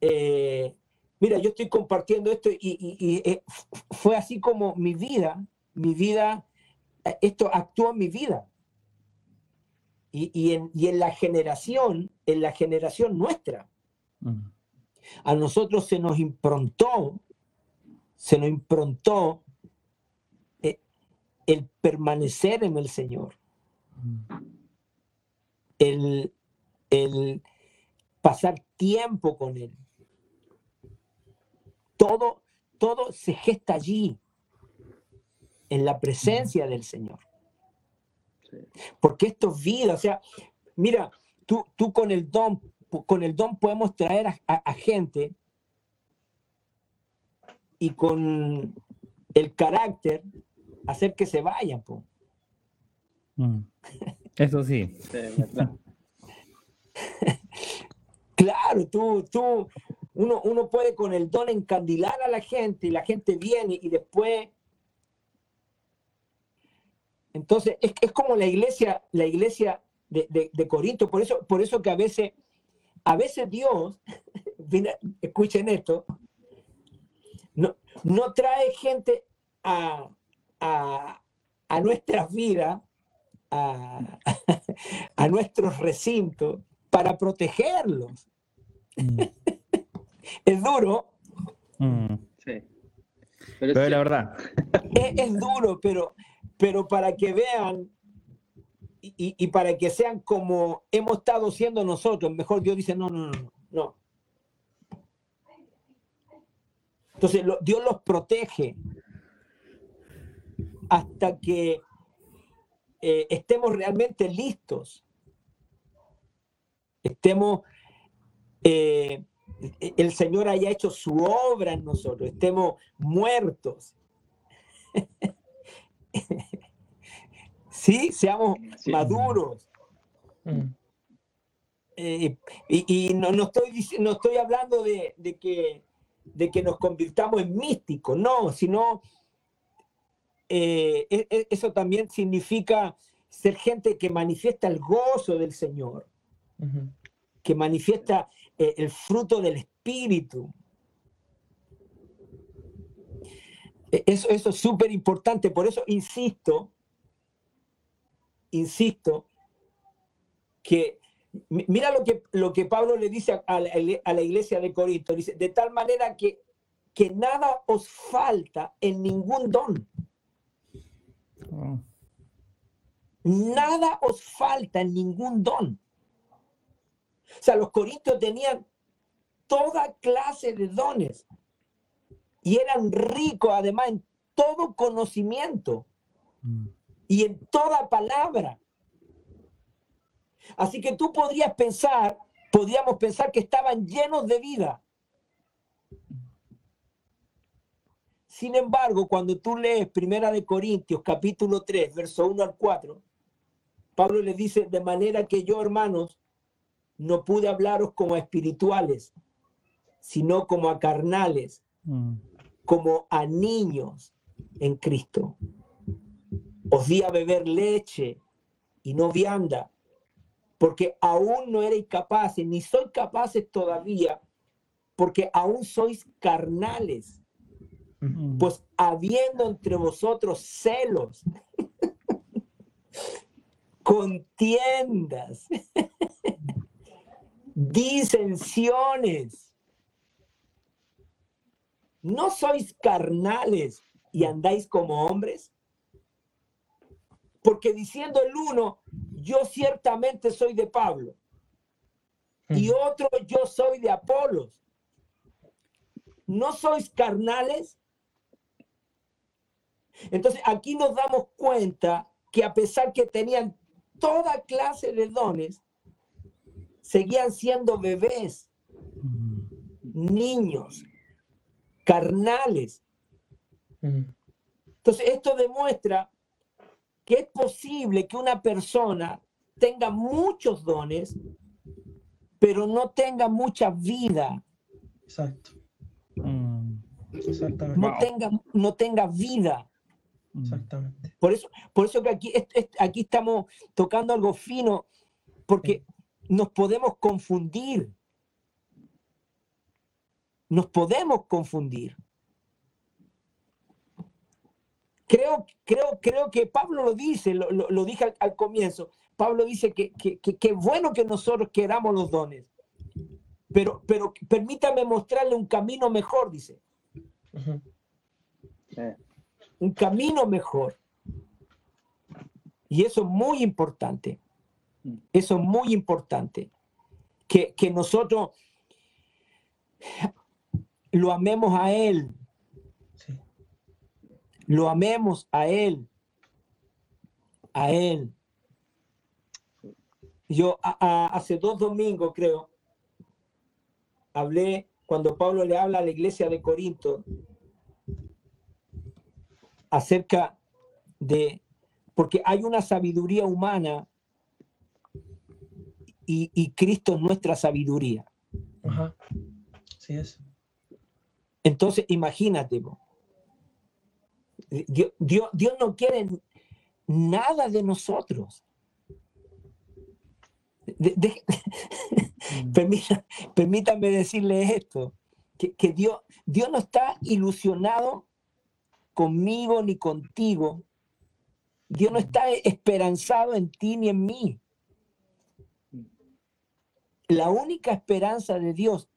eh, mira, yo estoy compartiendo esto y, eh, fue así como mi vida, mi vida, eh, esto actuó en mi vida. Y, en, en, la generación, en la generación nuestra. A nosotros se nos improntó, se nos improntó eh, el permanecer en el Señor. El, el pasar tiempo con Él. Todo, todo se gesta allí, en la presencia del Señor. Porque esto es vida, o sea, mira, tú, tú con el don, con el don podemos traer a, gente y con el carácter hacer que se vayan. Mm. Eso sí. <laughs> claro, tú, tú, uno, uno puede con el don encandilar a la gente y la gente viene y después entonces, es, como la iglesia, la iglesia de, Corinto, por eso, por eso que a veces, a veces Dios, <laughs> escuchen esto, no, no trae gente a, a, nuestras vidas, a, <laughs> a nuestros recintos, para protegerlos. Mm. <laughs> es duro. Mm. Sí. Pero, es la verdad. es, duro, pero, pero para que vean y, para que sean como hemos estado siendo nosotros, mejor Dios dice, no, no, no, no. Entonces Dios los protege hasta que eh, estemos realmente listos. Estemos, eh, el Señor haya hecho su obra en nosotros, estemos muertos. <laughs> <laughs> sí, seamos maduros. Mm. Eh, y, no, estoy, no estoy hablando de, que, de que nos convirtamos en místicos, no, sino eh, e, e, eso también significa ser gente que manifiesta el gozo del Señor, que manifiesta eh, el fruto del Espíritu. E, eso, eso es súper importante, por eso insisto insisto, que mira lo que, lo que Pablo le dice a la, iglesia de Corinto, dice, de tal manera que, que nada os falta en ningún don. Nada os falta en ningún don. O sea, los corintios tenían toda clase de dones y eran ricos además en todo conocimiento. Mm y en toda palabra. Así que tú podrías pensar, podríamos pensar que estaban llenos de vida. Sin embargo, cuando tú lees Primera de Corintios, capítulo 3, verso 1 al 4, Pablo le dice, de manera que yo, hermanos, no pude hablaros como a espirituales, sino como a carnales, mm. Como a niños en Cristo. Os di a beber leche y no vianda, porque aún no erais capaces, ni sois capaces todavía, porque aún sois carnales. Pues habiendo entre vosotros celos, <laughs> contiendas, <laughs> disensiones, ¿no sois carnales y andáis como hombres? Porque diciendo el uno, yo ciertamente soy de Pablo. Y otro, yo soy de Apolos. ¿No sois carnales? Entonces aquí nos damos cuenta que a pesar que tenían toda clase de dones, seguían siendo bebés, niños, carnales. Entonces esto demuestra que es posible que una persona tenga muchos dones, pero no tenga mucha vida. Exacto. Mm. No, tenga, no tenga vida. Mm. Exactamente. Por eso, por eso que aquí, aquí estamos tocando algo fino, porque nos podemos confundir. Nos podemos confundir. Creo, creo, creo que Pablo lo dice, lo, dije al, comienzo. Pablo dice que, que, bueno que nosotros queramos los dones, pero, pero permítame mostrarle un camino mejor, dice. Un camino mejor. Y eso es muy importante. Eso es muy importante. Que, que nosotros lo amemos a Él. Lo amemos a Él. A Él. Yo hace dos domingos, creo, hablé cuando Pablo le habla a la iglesia de Corinto acerca de, porque hay una sabiduría humana y, Cristo es nuestra sabiduría. Ajá. Sí es. Entonces, imagínate, Dios, Dios, no quiere nada de nosotros. Mm. permítame decirle esto, que, que, Dios, Dios no está ilusionado conmigo ni contigo. Dios no está esperanzado en ti ni en mí. La única esperanza de Dios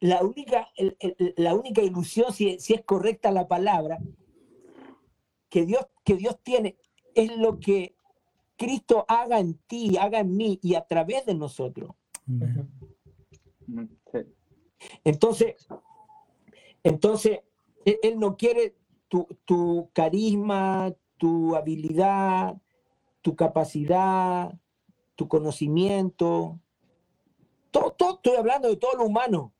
la única, la única ilusión, si, si, es correcta la palabra, que Dios, que Dios tiene, es lo que Cristo haga en ti, haga en mí y a través de nosotros. Entonces, entonces, e, Él no quiere tu, tu carisma, tu habilidad, tu capacidad, tu conocimiento. Todo, todo, estoy hablando de todo lo humano.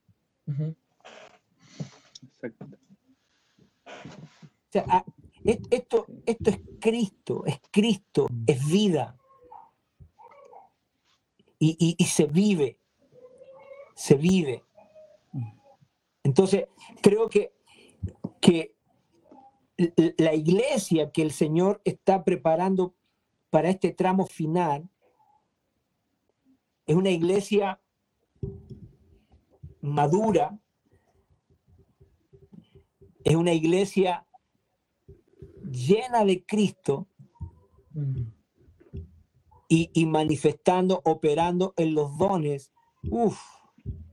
O sea, ah, esto, esto es Cristo, es Cristo, es vida. Y, se vive, se vive. Entonces, creo que, que la iglesia que el Señor está preparando para este tramo final es una iglesia madura, es una iglesia llena de Cristo y, manifestando, operando en los dones, uff,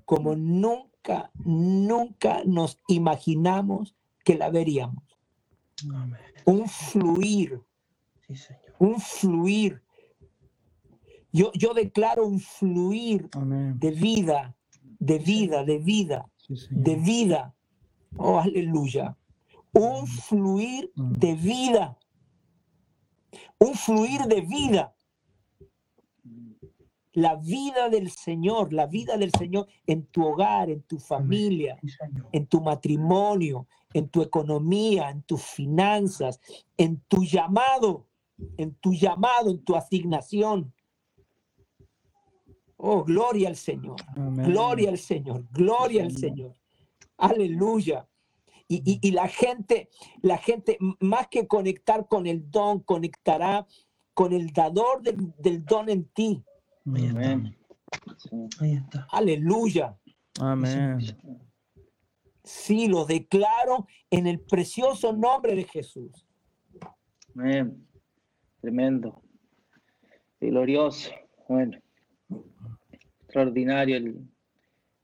como nunca, nunca nos imaginamos que la veríamos. Un fluir, un fluir. Yo, yo declaro un fluir de vida, de vida, de vida, de vida. Oh, aleluya. Un fluir de vida. Un fluir de vida. La vida del Señor, la vida del Señor en tu hogar, en tu familia, en tu matrimonio, en tu economía, en tus finanzas, en tu llamado, en tu llamado, en tu asignación. Oh, gloria al Señor. Gloria al Señor. Gloria al Señor. Aleluya. Y, la gente, la gente, más que conectar con el don, conectará con el dador del, don en ti. Amén. Aleluya. Amén. Sí, lo declaro en el precioso nombre de Jesús. Amén. Tremendo. glorioso. Bueno extraordinario.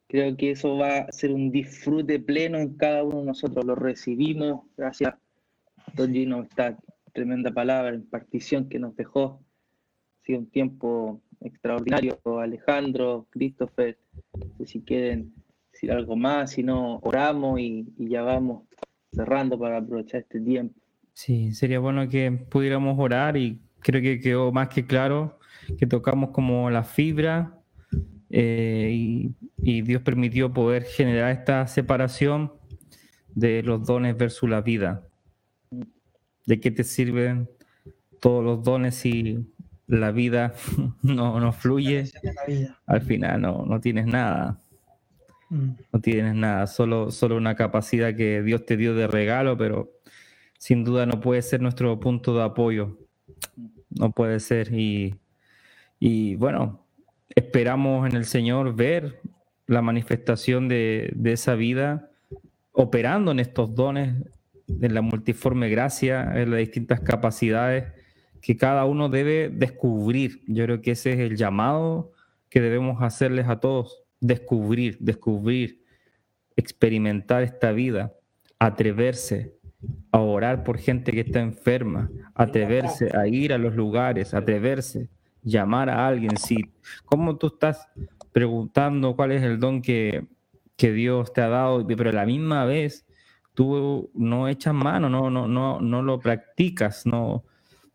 creo que eso va a ser un disfrute pleno en cada uno de nosotros. Lo recibimos. Gracias, Don Gino, esta tremenda palabra, impartición que nos dejó. Ha sido un tiempo extraordinario. Alejandro, Christopher, si quieren decir algo más, si no, oramos y, y ya vamos cerrando para aprovechar este tiempo. Sí, sería bueno que pudiéramos orar y creo que quedó más que claro que tocamos como la fibra eh, y, Dios permitió poder generar esta separación de los dones versus la vida. ¿De qué te sirven todos los dones si la vida <laughs> no, no fluye? Al final no, no tienes nada. Mm. No tienes nada, solo, solo una capacidad que Dios te dio de regalo, pero sin duda no puede ser nuestro punto de apoyo. No puede ser. Y, y bueno, esperamos en el Señor ver la manifestación de, esa vida operando en estos dones, en la multiforme gracia, en las distintas capacidades que cada uno debe descubrir. Yo creo que ese es el llamado que debemos hacerles a todos, descubrir, descubrir, experimentar esta vida, atreverse a orar por gente que está enferma, atreverse a ir a los lugares, atreverse, llamar a alguien. Si, ¿Cómo tú estás preguntando cuál es el don que, que Dios te ha dado, pero a la misma vez tú no echas mano, no, no, no, no lo practicas, no,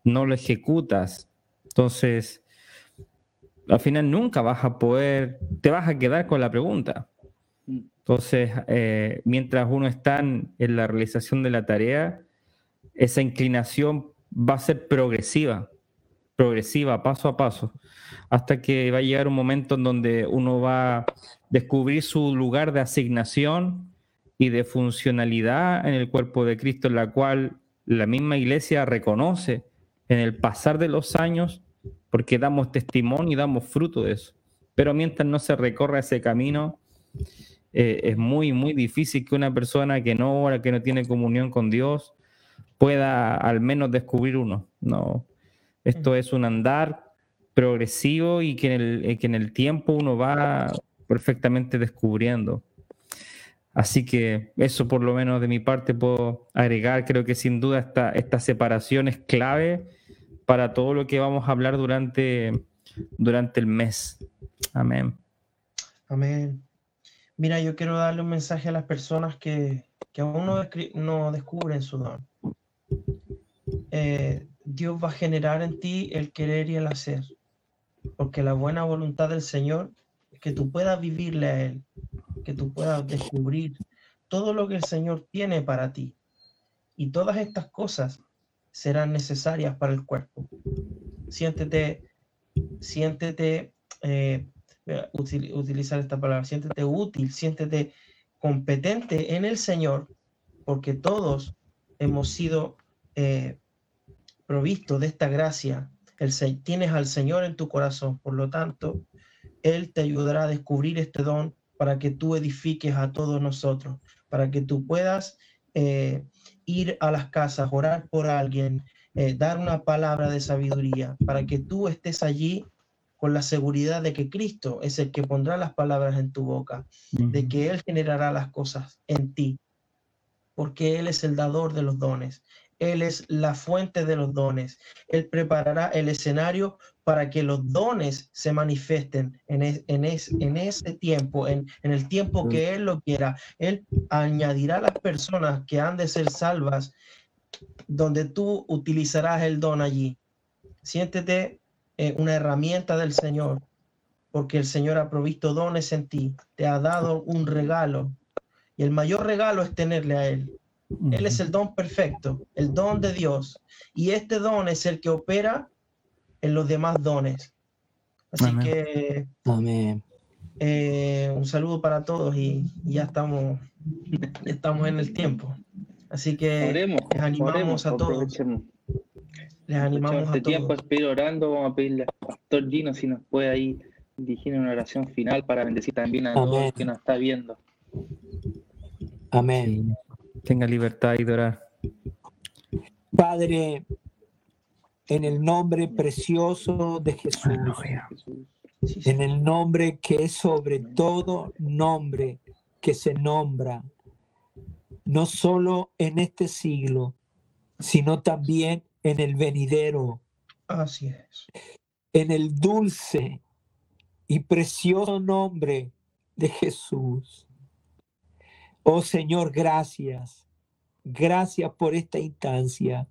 no lo ejecutas. Entonces, al final nunca vas a poder, te vas a quedar con la pregunta. Entonces, eh, mientras uno está en, la realización de la tarea, esa inclinación va a ser progresiva, progresiva, paso a paso, hasta que va a llegar un momento en donde uno va a descubrir su lugar de asignación y de funcionalidad en el cuerpo de Cristo, en la cual la misma iglesia reconoce en el pasar de los años, porque damos testimonio y damos fruto de eso. Pero mientras no se recorra ese camino, eh, es muy, muy difícil que una persona que no ora, que no tiene comunión con Dios, pueda al menos descubrir uno. No, esto es un andar progresivo y que en el, eh, que en el tiempo uno va perfectamente descubriendo. Así que eso por lo menos de mi parte puedo agregar. Creo que sin duda esta, esta separación es clave para todo lo que vamos a hablar durante, durante el mes. Amén. Amén. Mira, yo quiero darle un mensaje a las personas que, aún no, no, descubren su don. Eh, Dios va a generar en ti el querer y el hacer, porque la buena voluntad del Señor es que tú puedas vivirle a Él, que tú puedas descubrir todo lo que el Señor tiene para ti. Y todas estas cosas serán necesarias para el cuerpo. Siéntete, siéntete, eh, utilizar esta palabra, siéntete útil, siéntete competente en el Señor, porque todos hemos sido eh, provistos de esta gracia. El, tienes al Señor en tu corazón, por lo tanto, Él te ayudará a descubrir este don para que tú edifiques a todos nosotros, para que tú puedas eh, ir a las casas, orar por alguien, eh, dar una palabra de sabiduría, para que tú estés allí con la seguridad de que Cristo es el que pondrá las palabras en tu boca, de que Él generará las cosas en ti, porque Él es el dador de los dones. Él es la fuente de los dones. Él preparará el escenario para que los dones se manifiesten en, en, en ese tiempo, en, en, el tiempo que Él lo quiera. Él añadirá las personas que han de ser salvas, donde tú utilizarás el don allí. Siéntete eh, una herramienta del Señor, porque el Señor ha provisto dones en ti, te ha dado un regalo, y el mayor regalo es tenerle a Él. Él es el don perfecto, el don de Dios. Y este don es el que opera en los demás dones. Así que Amén. Eh, un saludo para todos y, ya estamos, <laughs> estamos en el tiempo. Así que les animamos a todos. Les animamos este a tiempo, espero orando, vamos a pedirle al pastor Gino si nos puede ahí dirigir una oración final para bendecir también a todos los que nos está viendo. Amén tenga libertad y orar. Padre, en el nombre precioso de Jesús, en el nombre que es sobre todo nombre que se nombra, no solo en este siglo, sino también en el venidero. Así es. En el dulce y precioso nombre de Jesús. Oh Señor, gracias. Gracias por esta instancia.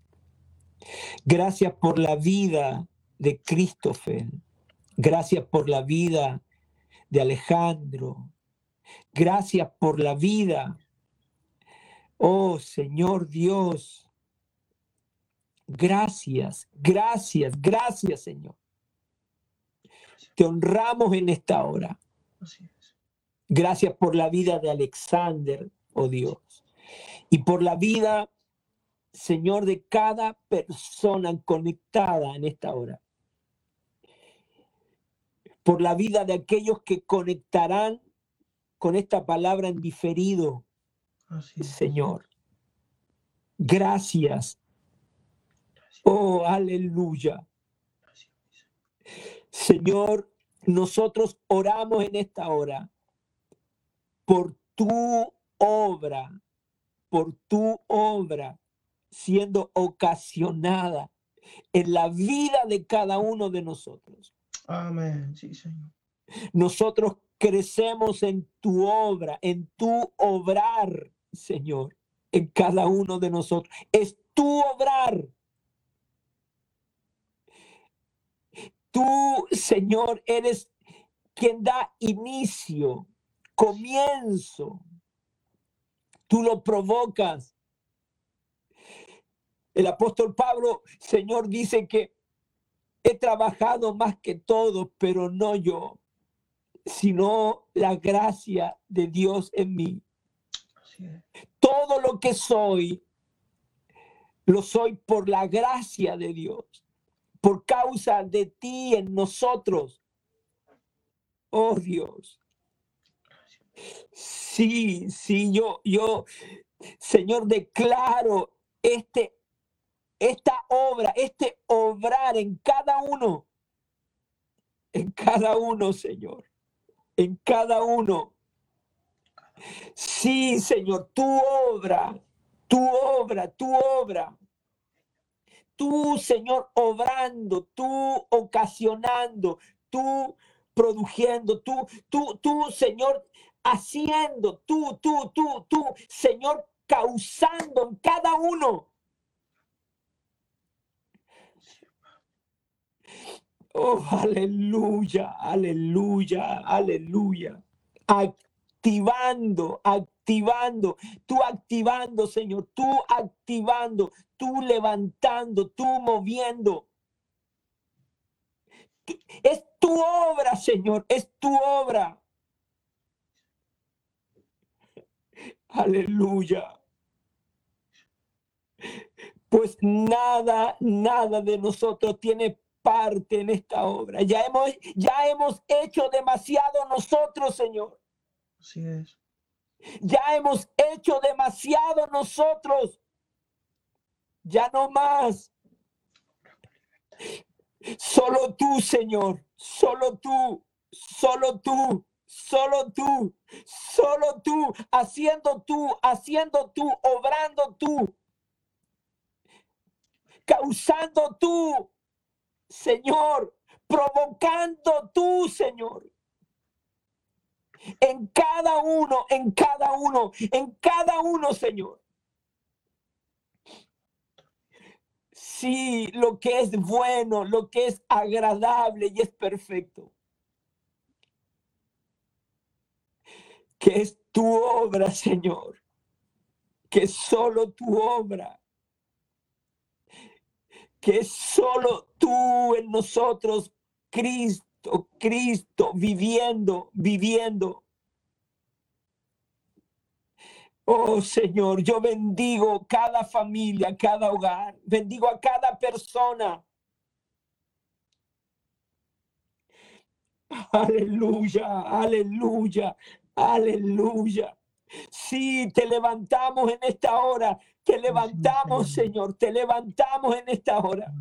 Gracias por la vida de Christopher. Gracias por la vida de Alejandro. Gracias por la vida. Oh Señor Dios. Gracias, gracias, gracias Señor. Te honramos en esta hora. Gracias por la vida de Alexander, oh Dios. Y por la vida, Señor, de cada persona conectada en esta hora. Por la vida de aquellos que conectarán con esta palabra en diferido, Señor. Gracias Oh, aleluya. Señor, nosotros oramos en esta hora por tu obra, por tu obra siendo ocasionada en la vida de cada uno de nosotros. Amén. Sí, Señor. Nosotros crecemos en tu obra, en tu obrar, Señor, en cada uno de nosotros. Es tu obrar. Tú, Señor, eres quien da inicio, comienzo. Tú lo provocas. El apóstol Pablo, Señor, dice que he trabajado más que todo, pero no yo, sino la gracia de Dios en mí. Todo lo que soy, lo soy por la gracia de Dios, por causa de ti en nosotros. Oh Dios. Sí, sí, yo, yo, Señor, declaro este, esta obra, este obrar en cada uno, en cada uno, Señor en cada uno. Sí, Señor, tu obra, tu obra, tu obra. Tú, Señor, obrando, tú ocasionando, tú produciendo, tú, tú, tú, Señor, haciendo, tú, tú, tú, tú, Señor, causando en cada uno Oh, aleluya, aleluya, aleluya. Activando, activando, tú activando, Señor, tú activando, tú levantando, tú moviendo. Es tu obra, Señor, es tu obra. Aleluya. Pues nada, nada de nosotros tiene parte en esta obra. Ya hemos, ya hemos hecho demasiado nosotros, Señor. Así es. Ya hemos hecho demasiado nosotros. Ya no más. Solo tú, Señor. Solo tú. Solo tú. Solo tú. Solo tú. Haciendo tú. Haciendo tú. Obrando tú. Causando tú Señor, provocando tú, Señor. En cada uno, en cada uno, en cada uno, Señor. Sí, lo que es bueno, lo que es agradable y es perfecto. Que es tu obra, Señor. Que solo tu obra que solo tú en nosotros, Cristo, Cristo, viviendo, viviendo. Oh Señor, yo bendigo cada familia, cada hogar, bendigo a cada persona. Aleluya, aleluya, aleluya. Sí, te levantamos en esta hora te levantamos, Señor, te levantamos en esta hora.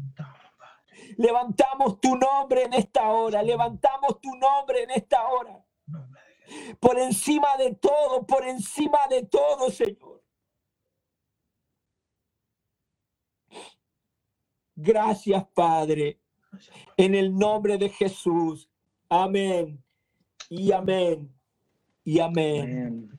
Levantamos tu nombre en esta hora, levantamos tu nombre en esta hora. Por encima de todo, por encima de todo, Señor. Gracias, Padre. En el nombre de Jesús. Amén. Y amén. Y amén.